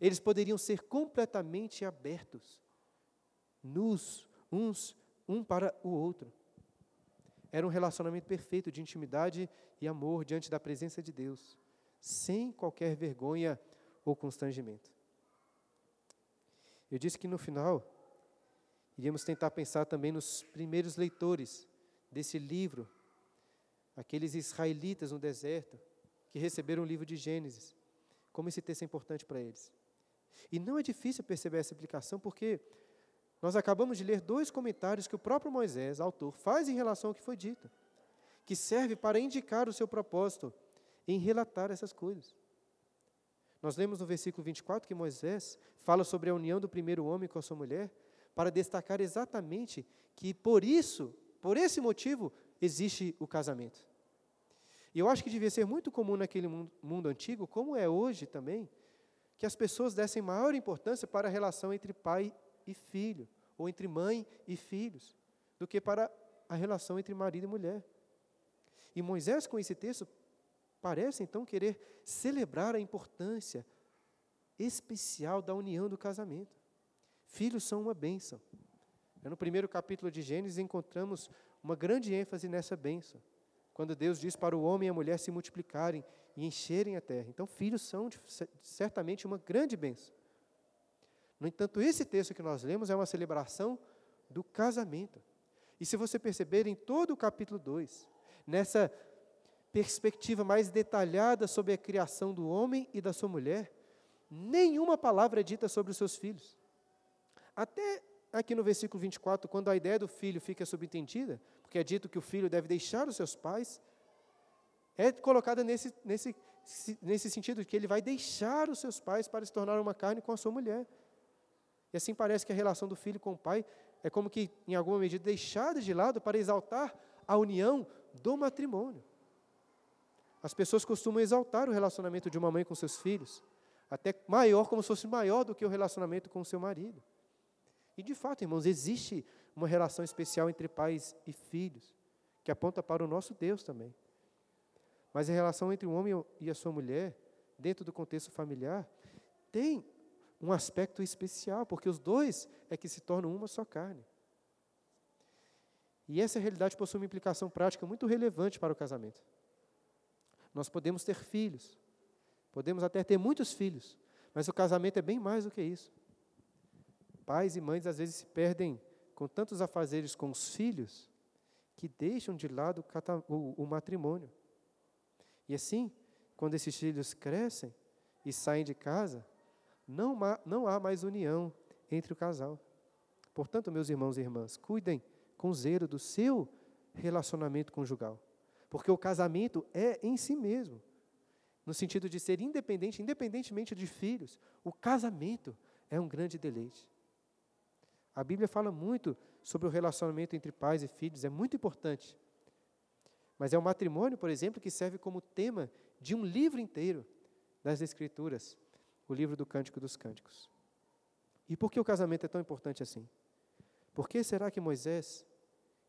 Eles poderiam ser completamente abertos, nus, uns um para o outro. Era um relacionamento perfeito de intimidade e amor diante da presença de Deus, sem qualquer vergonha ou constrangimento. Eu disse que no final iríamos tentar pensar também nos primeiros leitores desse livro, aqueles israelitas no deserto que receberam o livro de Gênesis, como esse texto é importante para eles. E não é difícil perceber essa aplicação, porque nós acabamos de ler dois comentários que o próprio Moisés, autor, faz em relação ao que foi dito, que serve para indicar o seu propósito em relatar essas coisas. Nós lemos no versículo 24 que Moisés fala sobre a união do primeiro homem com a sua mulher, para destacar exatamente que por isso, por esse motivo, existe o casamento. E eu acho que devia ser muito comum naquele mundo, mundo antigo, como é hoje também, que as pessoas dessem maior importância para a relação entre pai e filho, ou entre mãe e filhos, do que para a relação entre marido e mulher. E Moisés, com esse texto, parece então querer celebrar a importância especial da união do casamento. Filhos são uma bênção. No primeiro capítulo de Gênesis encontramos uma grande ênfase nessa bênção, quando Deus diz para o homem e a mulher se multiplicarem e encherem a terra. Então, filhos são certamente uma grande bênção. No entanto, esse texto que nós lemos é uma celebração do casamento. E se você perceber em todo o capítulo 2, nessa perspectiva mais detalhada sobre a criação do homem e da sua mulher, nenhuma palavra é dita sobre os seus filhos. Até aqui no versículo 24, quando a ideia do filho fica subentendida, porque é dito que o filho deve deixar os seus pais, é colocada nesse, nesse, nesse sentido de que ele vai deixar os seus pais para se tornar uma carne com a sua mulher. E assim parece que a relação do filho com o pai é como que, em alguma medida, deixada de lado para exaltar a união do matrimônio. As pessoas costumam exaltar o relacionamento de uma mãe com seus filhos, até maior, como se fosse maior do que o relacionamento com o seu marido. E de fato, irmãos, existe uma relação especial entre pais e filhos, que aponta para o nosso Deus também. Mas a relação entre um homem e a sua mulher, dentro do contexto familiar, tem um aspecto especial, porque os dois é que se tornam uma só carne. E essa realidade possui uma implicação prática muito relevante para o casamento. Nós podemos ter filhos, podemos até ter muitos filhos, mas o casamento é bem mais do que isso. Pais e mães às vezes se perdem com tantos afazeres com os filhos que deixam de lado o, matrimônio. E assim, quando esses filhos crescem e saem de casa, não há, não há mais união entre o casal. Portanto, meus irmãos e irmãs, cuidem com zelo do seu relacionamento conjugal. Porque o casamento é em si mesmo, no sentido de ser independente, independentemente de filhos, o casamento é um grande deleite. A Bíblia fala muito sobre o relacionamento entre pais e filhos, é muito importante. Mas é o matrimônio, por exemplo, que serve como tema de um livro inteiro das Escrituras, o livro do Cântico dos Cânticos. E por que o casamento é tão importante assim? Por que será que Moisés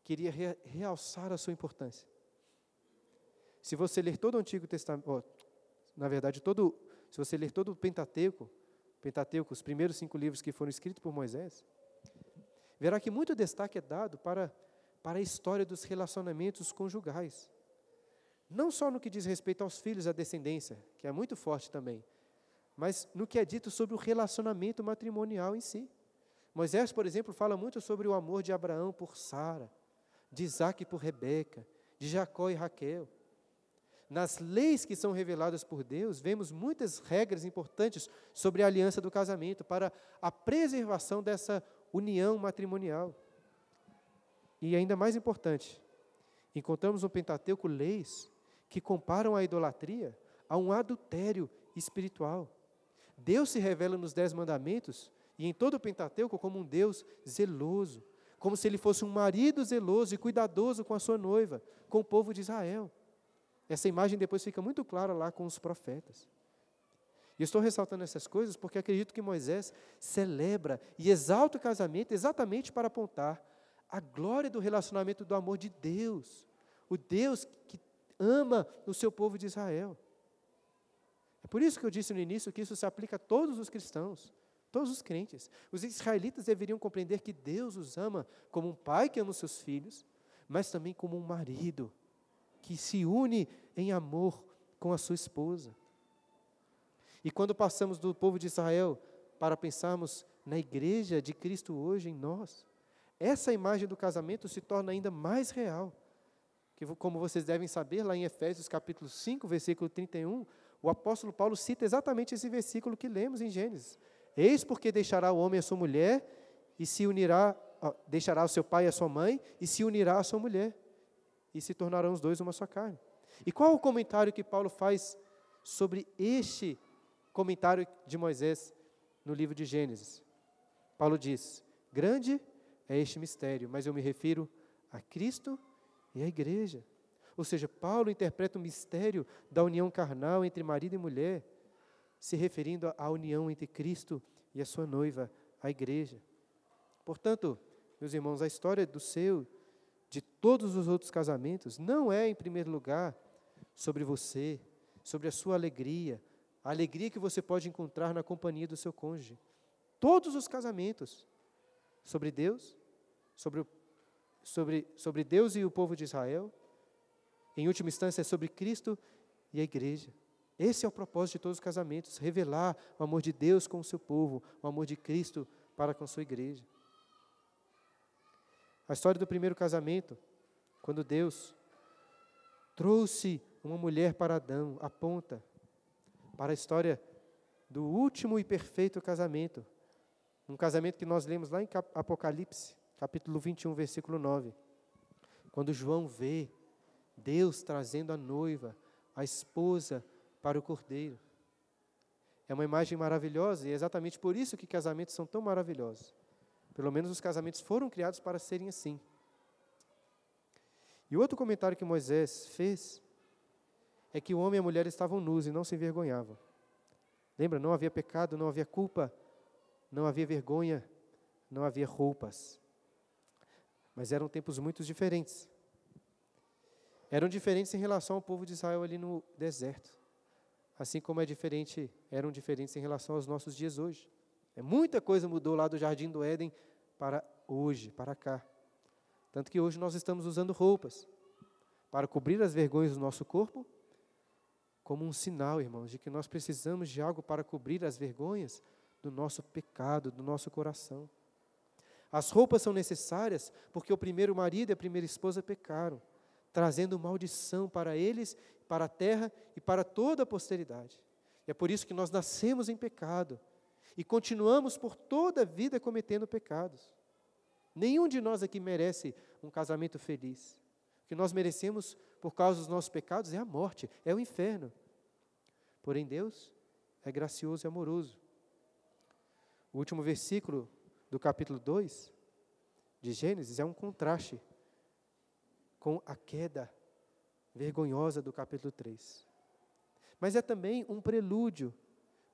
queria realçar a sua importância? Se você ler todo o Antigo Testamento, oh, na verdade, todo, se você ler todo o Pentateuco, Pentateuco, os primeiros cinco livros que foram escritos por Moisés, verá que muito destaque é dado para, para a história dos relacionamentos conjugais. Não só no que diz respeito aos filhos, à descendência, que é muito forte também, mas no que é dito sobre o relacionamento matrimonial em si. Moisés, por exemplo, fala muito sobre o amor de Abraão por Sara, de Isaac por Rebeca, de Jacó e Raquel. Nas leis que são reveladas por Deus, vemos muitas regras importantes sobre a aliança do casamento para a preservação dessa união matrimonial. E ainda mais importante, encontramos no Pentateuco leis que comparam a idolatria a um adultério espiritual. Deus se revela nos Dez Mandamentos e em todo o Pentateuco como um Deus zeloso, como se ele fosse um marido zeloso e cuidadoso com a sua noiva, com o povo de Israel. Essa imagem depois fica muito clara lá com os profetas. E estou ressaltando essas coisas porque acredito que Moisés celebra e exalta o casamento exatamente para apontar a glória do relacionamento do amor de Deus, o Deus que ama o seu povo de Israel. É por isso que eu disse no início que isso se aplica a todos os cristãos, todos os crentes. Os israelitas deveriam compreender que Deus os ama como um pai que ama os seus filhos, mas também como um marido que se une em amor com a sua esposa. E quando passamos do povo de Israel para pensarmos na igreja de Cristo hoje em nós, essa imagem do casamento se torna ainda mais real. Que, como vocês devem saber, lá em Efésios capítulo 5, versículo 31, o apóstolo Paulo cita exatamente esse versículo que lemos em Gênesis. Eis porque deixará o homem a sua mulher e se unirá, deixará o seu pai e a sua mãe e se unirá à sua mulher e se tornarão os dois uma só carne. E qual o comentário que Paulo faz sobre este comentário de Moisés no livro de Gênesis. Paulo diz: Grande é este mistério, mas eu me refiro a Cristo e a igreja. Ou seja, Paulo interpreta o mistério da união carnal entre marido e mulher, se referindo à união entre Cristo e a sua noiva, a igreja. Portanto, meus irmãos, a história do seu, de todos os outros casamentos, não é, em primeiro lugar, sobre você, sobre a sua alegria, a alegria que você pode encontrar na companhia do seu cônjuge. Todos os casamentos sobre Deus, sobre, sobre, sobre Deus e o povo de Israel, em última instância, é sobre Cristo e a igreja. Esse é o propósito de todos os casamentos: revelar o amor de Deus com o seu povo, o amor de Cristo para com a sua igreja. A história do primeiro casamento, quando Deus trouxe uma mulher para Adão, aponta para a história do último e perfeito casamento. Um casamento que nós lemos lá em Apocalipse, capítulo 21, versículo 9. Quando João vê Deus trazendo a noiva, a esposa, para o cordeiro. É uma imagem maravilhosa e é exatamente por isso que casamentos são tão maravilhosos Pelo menos os casamentos foram criados para serem assim. E outro comentário que Moisés fez é que o homem e a mulher estavam nus e não se envergonhavam. Lembra? Não havia pecado, não havia culpa, não havia vergonha, não havia roupas. Mas eram tempos muito diferentes. Eram diferentes em relação ao povo de Israel ali no deserto. Assim como é diferente, eram diferentes em relação aos nossos dias hoje. É, muita coisa mudou lá do jardim do Éden para hoje, para cá. Tanto que hoje nós estamos usando roupas para cobrir as vergonhas do nosso corpo, como um sinal, irmãos, de que nós precisamos de algo para cobrir as vergonhas do nosso pecado, do nosso coração. As roupas são necessárias porque o primeiro marido e a primeira esposa pecaram, trazendo maldição para eles, para a terra e para toda a posteridade. E é por isso que nós nascemos em pecado e continuamos por toda a vida cometendo pecados. Nenhum de nós aqui merece um casamento feliz. O que nós merecemos por causa dos nossos pecados é a morte, é o inferno. Porém, Deus é gracioso e amoroso. O último versículo do capítulo 2 de Gênesis é um contraste com a queda vergonhosa do capítulo 3. Mas é também um prelúdio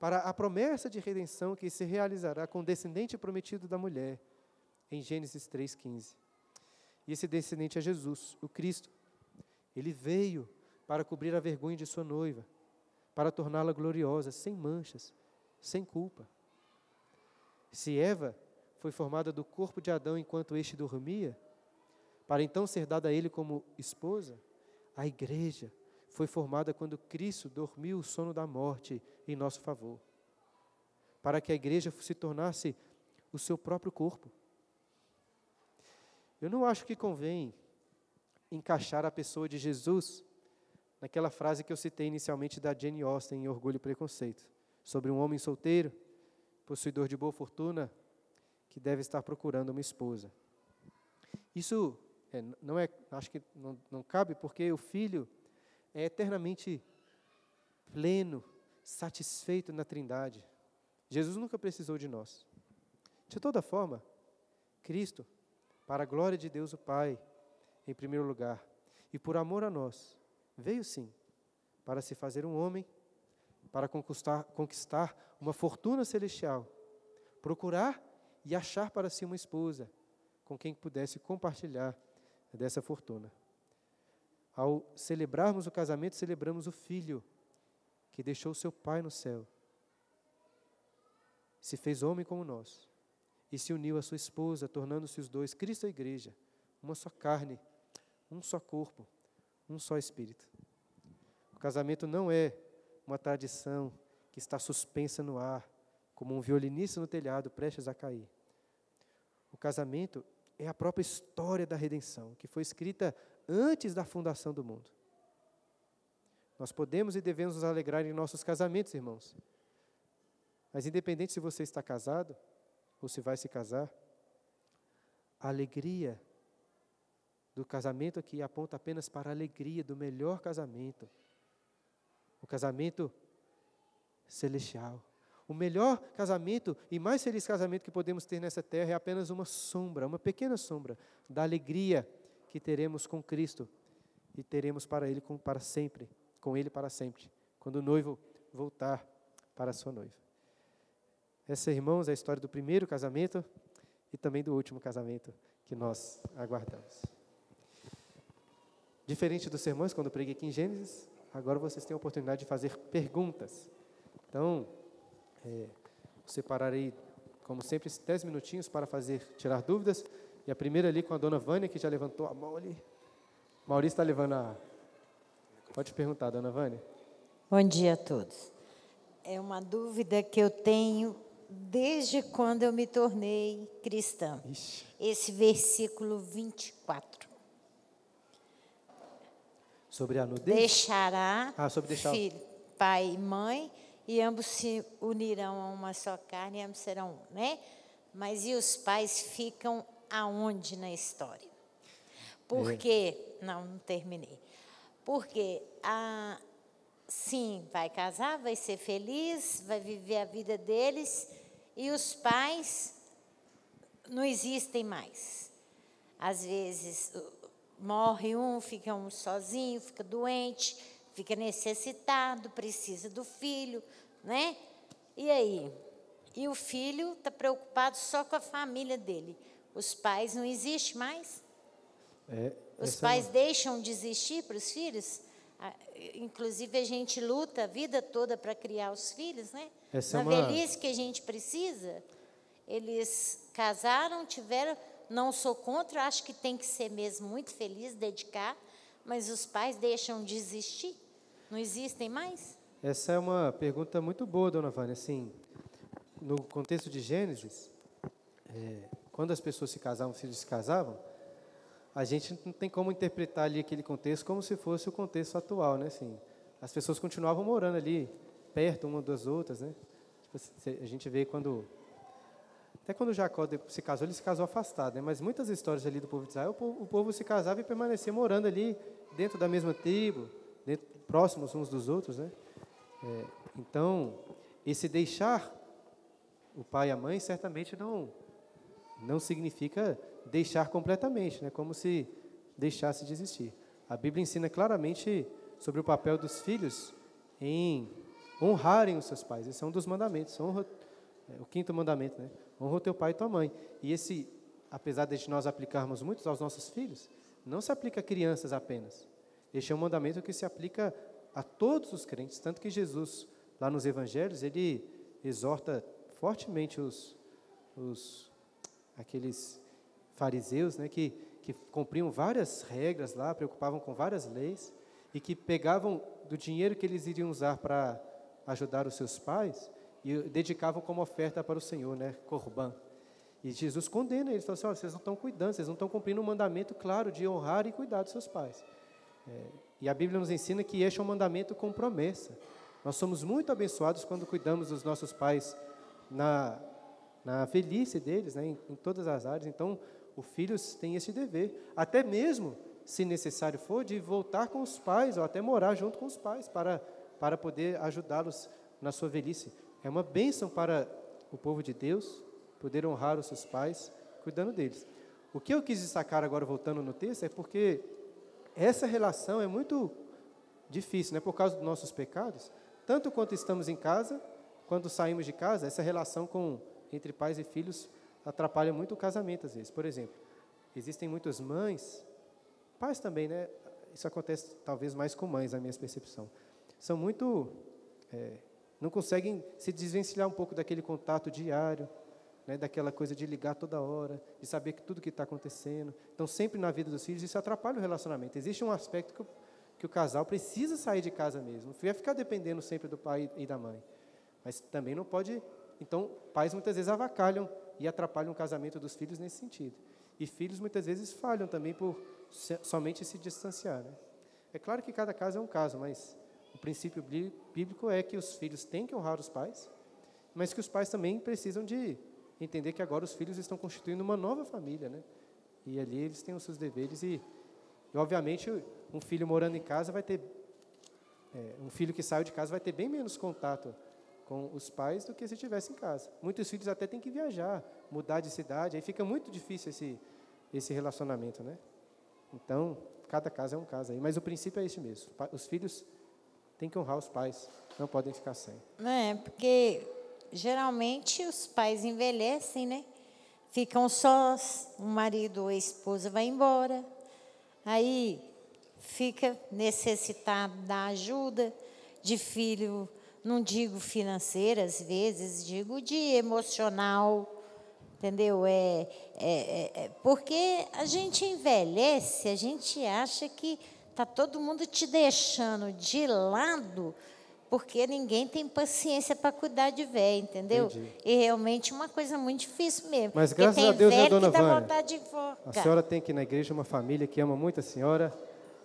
para a promessa de redenção que se realizará com o descendente prometido da mulher, em Gênesis 3,15. E esse descendente é Jesus, o Cristo. Ele veio para cobrir a vergonha de sua noiva, para torná-la gloriosa, sem manchas, sem culpa. Se Eva foi formada do corpo de Adão enquanto este dormia, para então ser dada a ele como esposa, a igreja foi formada quando Cristo dormiu o sono da morte em nosso favor, para que a igreja se tornasse o seu próprio corpo. Eu não acho que convém encaixar a pessoa de Jesus naquela frase que eu citei inicialmente da Jane Austen em Orgulho e Preconceito, sobre um homem solteiro, possuidor de boa fortuna, que deve estar procurando uma esposa. Isso é, não é, acho que não, não cabe, porque o filho é eternamente pleno, satisfeito na Trindade. Jesus nunca precisou de nós. De toda forma, Cristo, para a glória de Deus o Pai, em primeiro lugar, e por amor a nós, veio sim para se fazer um homem, para conquistar, conquistar uma fortuna celestial, procurar e achar para si uma esposa com quem pudesse compartilhar dessa fortuna. Ao celebrarmos o casamento, celebramos o filho que deixou seu pai no céu, se fez homem como nós e se uniu à sua esposa, tornando-se os dois, Cristo e a igreja, uma só carne, um só corpo, um só espírito. O casamento não é uma tradição que está suspensa no ar, como um violinista no telhado prestes a cair. O casamento é a própria história da redenção, que foi escrita antes da fundação do mundo. Nós podemos e devemos nos alegrar em nossos casamentos, irmãos. Mas independente se você está casado ou se vai se casar, a alegria do casamento aqui aponta apenas para a alegria do melhor casamento. O casamento celestial. O melhor casamento e mais feliz casamento que podemos ter nessa terra é apenas uma sombra, uma pequena sombra da alegria que teremos com Cristo e teremos para Ele com, para sempre, com Ele para sempre, quando o noivo voltar para a sua noiva. Essa, irmãos, é a história do primeiro casamento e também do último casamento que nós aguardamos. Diferente dos sermões, quando eu preguei aqui em Gênesis, agora vocês têm a oportunidade de fazer perguntas. Então, é, separarei, como sempre, dez minutinhos para fazer tirar dúvidas. E a primeira ali com a dona Vânia, que já levantou a mão ali. Maurício está levando a. Pode perguntar, dona Vânia. Bom dia a todos. É uma dúvida que eu tenho desde quando eu me tornei cristã. Ixi. Esse versículo 24. Sobre a nudez? Deixará ah, sobre deixar... filho, pai e mãe, e ambos se unirão a uma só carne, e ambos serão um, né? Mas e os pais ficam aonde na história? Porque, é. não, não terminei. Porque, a, sim, vai casar, vai ser feliz, vai viver a vida deles, e os pais não existem mais. Às vezes morre um, fica um sozinho, fica doente, fica necessitado, precisa do filho, né? E aí? E o filho está preocupado só com a família dele. Os pais não existem mais? É, Os é pais deixam de existir para os filhos? Ah, Inclusive, a gente luta a vida toda para criar os filhos, né? Essa é Na uma- velhice que a gente precisa, eles casaram, tiveram. Não sou contra, acho que tem que ser mesmo muito feliz, dedicar, mas os pais deixam de existir? Não existem mais? Essa é uma pergunta muito boa, dona Vânia. Assim, no contexto de Gênesis, é, quando as pessoas se casavam, se casavam, a gente não tem como interpretar ali aquele contexto como se fosse o contexto atual, né? Assim, as pessoas continuavam morando ali, perto uma das outras, né? Tipo assim, a gente vê quando... Até quando Jacó se casou, ele se casou afastado, né? Mas muitas histórias ali do povo de Israel, o povo, o povo se casava e permanecia morando ali, dentro da mesma tribo, dentro, próximos uns dos outros, né? É, então, esse deixar o pai e a mãe certamente não não significa deixar completamente, né? Como se deixasse de existir. A Bíblia ensina claramente sobre o papel dos filhos em honrarem os seus pais. Esse é um dos mandamentos. Honra, é, o quinto mandamento, né? Honra o teu pai e tua mãe. E esse, apesar de nós aplicarmos muitos aos nossos filhos, não se aplica a crianças apenas. Este é um mandamento que se aplica a todos os crentes, tanto que Jesus, lá nos evangelhos, ele exorta fortemente os, os aqueles fariseus, né, que, que cumpriam várias regras lá, preocupavam com várias leis, e que pegavam do dinheiro que eles iriam usar para ajudar os seus pais e dedicavam como oferta para o Senhor, né, corban. E Jesus condena eles, fala assim, "Olha, vocês não estão cuidando, vocês não estão cumprindo um mandamento claro de honrar e cuidar dos seus pais. É, e a Bíblia nos ensina que este é um mandamento com promessa. Nós somos muito abençoados quando cuidamos dos nossos pais na, na velhice deles, né, em, em todas as áreas. Então, os filhos têm esse dever, até mesmo, se necessário for, de voltar com os pais, ou até morar junto com os pais, para, para poder ajudá-los na sua velhice. É uma bênção para o povo de Deus poder honrar os seus pais, cuidando deles. O que eu quis destacar agora, voltando no texto, é porque essa relação é muito difícil, né? por causa dos nossos pecados, tanto quanto estamos em casa, quando saímos de casa, essa relação com entre pais e filhos atrapalha muito o casamento às vezes. Por exemplo, existem muitas mães, pais também, né? Isso acontece talvez mais com mães, na minha percepção. São muito é, não conseguem se desvencilhar um pouco daquele contato diário, né, daquela coisa de ligar toda hora, de saber que tudo que está acontecendo. Então, sempre na vida dos filhos, isso atrapalha o relacionamento. Existe um aspecto que o, que o casal precisa sair de casa mesmo. Não ficar dependendo sempre do pai e da mãe. Mas também não pode. Então, pais muitas vezes avacalham e atrapalham o casamento dos filhos nesse sentido. E filhos muitas vezes falham também por somente se distanciar. Né? É claro que cada caso é um caso, mas o princípio bí- bíblico é que os filhos têm que honrar os pais, mas que os pais também precisam de entender que agora os filhos estão constituindo uma nova família, né? E ali eles têm os seus deveres e, e obviamente, um filho morando em casa vai ter, é, um filho que saiu de casa vai ter bem menos contato com os pais do que se estivesse em casa. Muitos filhos até têm que viajar, mudar de cidade, aí fica muito difícil esse esse relacionamento, né? Então, cada caso é um caso aí, mas o princípio é esse mesmo. Os filhos têm que honrar os pais, não podem ficar sem. É, porque geralmente os pais envelhecem, né? Ficam sós, o marido ou a esposa vai embora, aí fica necessitado da ajuda de filho, não digo financeira às vezes, digo de emocional, entendeu? É, é, é- é- porque a gente envelhece, a gente acha que tá todo mundo te deixando de lado, porque ninguém tem paciência para cuidar de velho, entendeu? Entendi. E realmente uma coisa muito difícil mesmo. Mas graças tem a Deus, né, dona Vânia? A senhora tem aqui na igreja uma família que ama muito a senhora,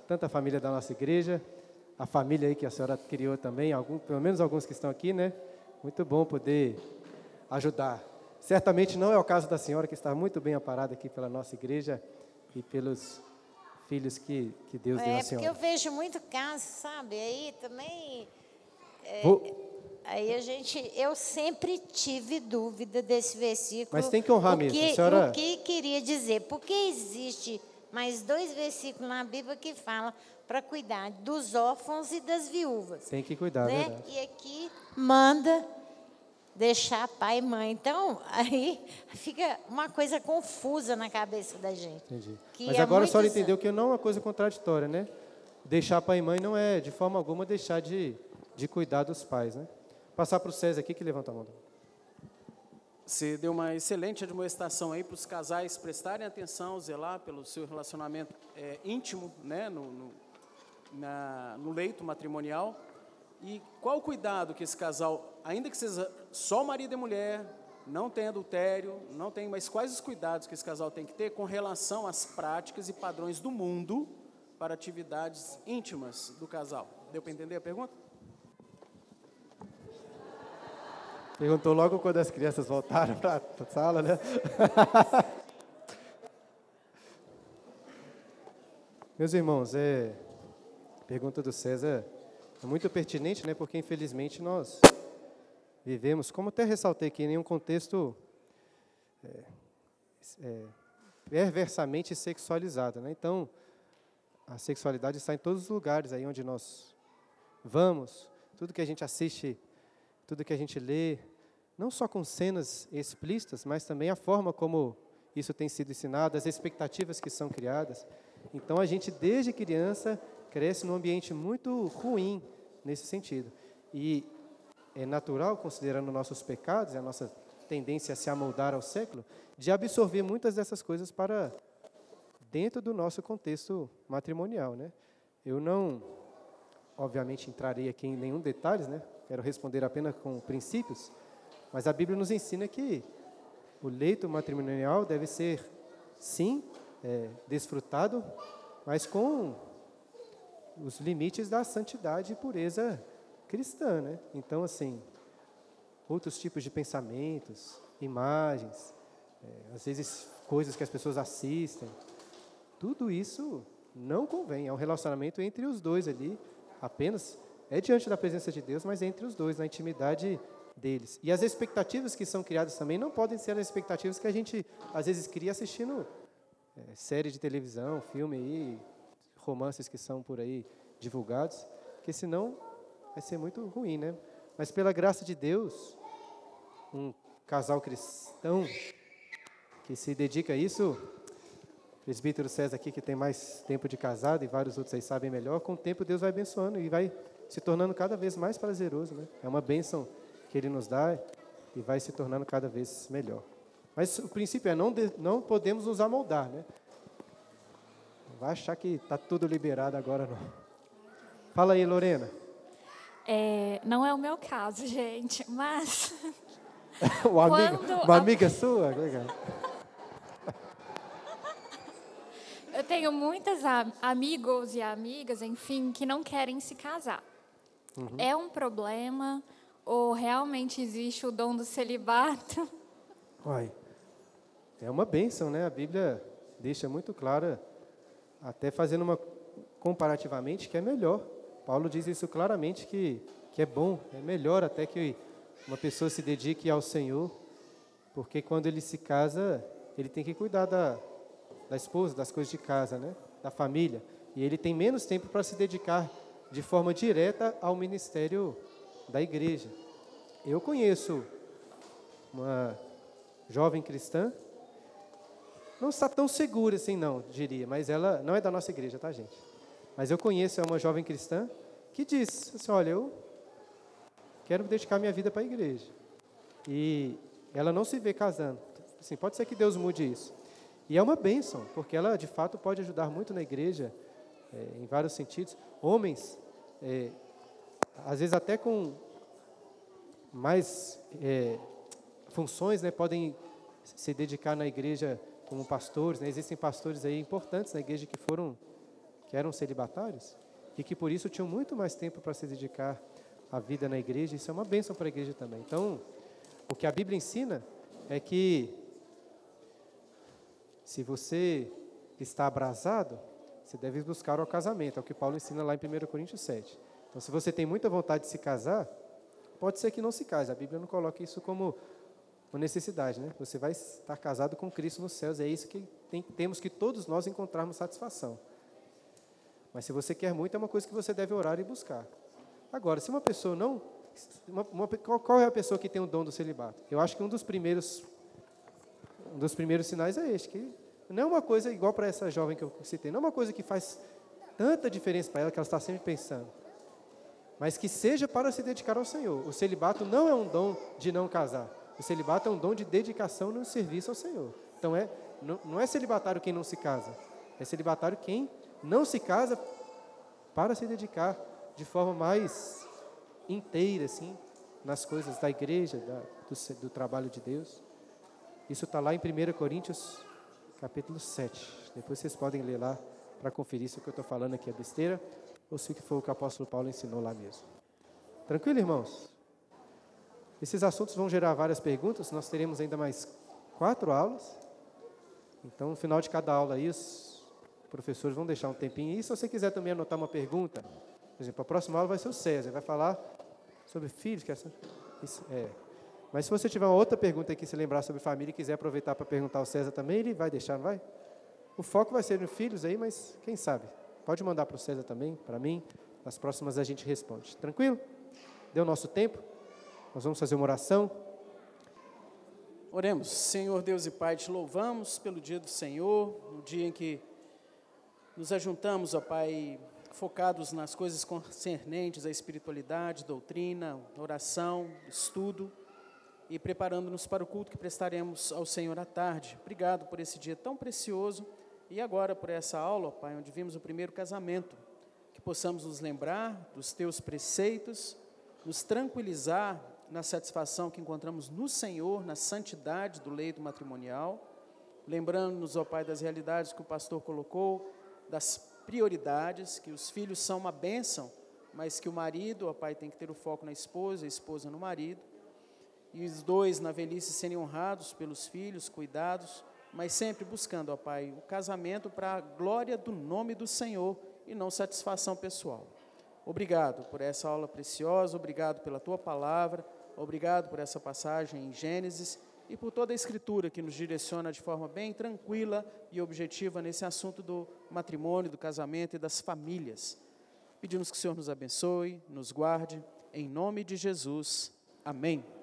tanto a família da nossa igreja, a família aí que a senhora criou também, algum, pelo menos alguns que estão aqui, né? Muito bom poder ajudar. Certamente não é o caso da senhora, que está muito bem aparada aqui pela nossa igreja e pelos filhos que, que Deus deu É, à porque eu senhora. vejo muito caso, sabe? Aí também Vou, Aí a gente, eu sempre tive dúvida desse versículo. Mas tem que honrar o mesmo, que, senhora- O que queria dizer? Porque existe mais dois versículos na Bíblia que falam para cuidar dos órfãos e das viúvas. Tem que cuidar, né? verdade. E aqui manda deixar pai e mãe. Então, aí fica uma coisa confusa na cabeça da gente. Entendi. Mas é agora a senhora muitos entendeu que não é uma coisa contraditória, né? Deixar pai e mãe não é, de forma alguma, deixar de, de cuidar dos pais, né? Passar para o César aqui, que levanta a mão. Você deu uma excelente admoestação aí para os casais prestarem atenção, zelar pelo seu relacionamento é, íntimo, né, no, no, na- no leito matrimonial. E qual o cuidado que esse casal, ainda que seja só marido e mulher, não tem adultério, não tem, mas quais os cuidados que esse casal tem que ter com relação às práticas e padrões do mundo para atividades íntimas do casal? Deu para entender a pergunta? Perguntou logo quando as crianças voltaram para a sala, né? Meus irmãos, é, a pergunta do César é muito pertinente, né? Porque infelizmente nós vivemos, como até ressaltei aqui, em um contexto é, é, perversamente sexualizado, né? Então, a sexualidade está em todos os lugares aí onde nós vamos, tudo que a gente assiste tudo que a gente lê, não só com cenas explícitas, mas também a forma como isso tem sido ensinado, as expectativas que são criadas. Então a gente desde criança cresce num ambiente muito ruim nesse sentido. E é natural, considerando nossos pecados, e a nossa tendência a se amoldar ao século, de absorver muitas dessas coisas para dentro do nosso contexto matrimonial, né? Eu não obviamente entrarei aqui em nenhum detalhe, né? Quero responder apenas com princípios, mas a Bíblia nos ensina que o leito matrimonial deve ser, sim, é, desfrutado, mas com os limites da santidade e pureza cristã, né? Então, assim, outros tipos de pensamentos, imagens, é, às vezes coisas que as pessoas assistem, tudo isso não convém. É um relacionamento entre os dois ali, apenas é diante da presença de Deus, mas entre os dois, na intimidade deles. E as expectativas que são criadas também não podem ser as expectativas que a gente às vezes cria assistindo é, série de televisão, filme aí, romances que são por aí divulgados, porque senão vai ser muito ruim, né? Mas pela graça de Deus, um casal cristão que se dedica a isso, o presbítero César aqui, que tem mais tempo de casado, e vários outros aí sabem melhor, com o tempo Deus vai abençoando e vai se tornando cada vez mais prazeroso. Né? É uma bênção que Ele nos dá e vai se tornando cada vez melhor. Mas o princípio é não, de, não podemos nos amoldar. Né? Não vai achar que está tudo liberado agora, não. Fala aí, Lorena. É, não é o meu caso, gente, mas uma amiga, uma a- amiga sua? Legal. eu tenho muitos amigos e amigas, enfim, que não querem se casar. É um problema ou realmente existe o dom do celibato? Uai, é uma bênção, né? A Bíblia deixa muito clara, até fazendo uma comparativamente, que é melhor. Paulo diz isso claramente, que, que é bom, é melhor até que uma pessoa se dedique ao Senhor, porque quando ele se casa, ele tem que cuidar da, da esposa, das coisas de casa, né? Da família. E ele tem menos tempo para se dedicar de forma direta ao ministério da igreja. Eu conheço uma jovem cristã, não está tão segura assim, não, diria, mas ela não é da nossa igreja, tá, gente? Mas eu conheço uma jovem cristã que diz assim: olha, eu quero dedicar minha vida para a igreja. E ela não se vê casando. Assim, pode ser que Deus mude isso. E é uma bênção, porque ela de fato pode ajudar muito na igreja, é, em vários sentidos. Homens, é, às vezes até com mais é, funções, né, podem se dedicar na igreja como pastores. Né? Existem pastores aí importantes na igreja que foram, que eram celibatários e que por isso tinham muito mais tempo para se dedicar à vida na igreja. Isso é uma bênção para a igreja também. Então, o que a Bíblia ensina é que se você está abrasado, você deve buscar o casamento, é o que Paulo ensina lá em 1 Coríntios 7. Então, se você tem muita vontade de se casar, pode ser que não se case. A Bíblia não coloca isso como uma necessidade, né? Você vai estar casado com Cristo nos céus. É isso que tem, temos que todos nós encontrarmos satisfação. Mas se você quer muito, é uma coisa que você deve orar e buscar. Agora, se uma pessoa não. Uma, uma, qual, qual, é a pessoa que tem o dom do celibato? Eu acho que um dos primeiros, um dos primeiros sinais é este, que não é uma coisa igual para essa jovem que eu citei, não é uma coisa que faz tanta diferença para ela que ela está sempre pensando. Mas que seja para se dedicar ao Senhor. O celibato não é um dom de não casar. O celibato é um dom de dedicação no serviço ao Senhor. Então é, não, não é celibatário quem não se casa, é celibatário quem não se casa para se dedicar de forma mais inteira, assim, nas coisas da igreja, da, do, do, trabalho de Deus. Isso está lá em 1 Coríntios, capítulo 7. Depois vocês podem ler lá para conferir se o que eu estou falando aqui é besteira ou se que foi o que o apóstolo Paulo ensinou lá mesmo. Tranquilo, irmãos? Esses assuntos vão gerar várias perguntas, nós teremos ainda mais quatro aulas. Então, no final de cada aula os professores vão deixar um tempinho. E se você quiser também anotar uma pergunta, por exemplo, a próxima aula vai ser o César, vai falar sobre filhos. Que é, é. Mas se você tiver uma outra pergunta aqui, se lembrar sobre família e quiser aproveitar para perguntar ao César também, ele vai deixar, não vai? O foco vai ser nos filhos aí, mas quem sabe? Pode mandar para o César também, para mim. Nas próximas a gente responde. Tranquilo? Deu nosso tempo? Nós vamos fazer uma oração. Oremos, Senhor Deus e Pai, te louvamos pelo dia do Senhor, no dia em que nos ajuntamos, ó Pai, focados nas coisas concernentes à espiritualidade, doutrina, oração, estudo e preparando-nos para o culto que prestaremos ao Senhor à tarde. Obrigado por esse dia tão precioso e agora por essa aula, Pai, onde vimos o primeiro casamento, que possamos nos lembrar dos teus preceitos, nos tranquilizar na satisfação que encontramos no Senhor, na santidade do leito matrimonial, lembrando-nos, ó Pai, das realidades que o pastor colocou, das prioridades, que os filhos são uma bênção, mas que o marido, ó Pai, tem que ter o foco na esposa, a esposa no marido, e os dois na velhice serem honrados pelos filhos, cuidados, mas sempre buscando, ó Pai, o casamento para a glória do nome do Senhor e não satisfação pessoal. Obrigado por essa aula preciosa, obrigado pela tua palavra, obrigado por essa passagem em Gênesis e por toda a escritura que nos direciona de forma bem tranquila e objetiva nesse assunto do matrimônio, do casamento e das famílias. Pedimos que o Senhor nos abençoe, nos guarde, em nome de Jesus. Amém.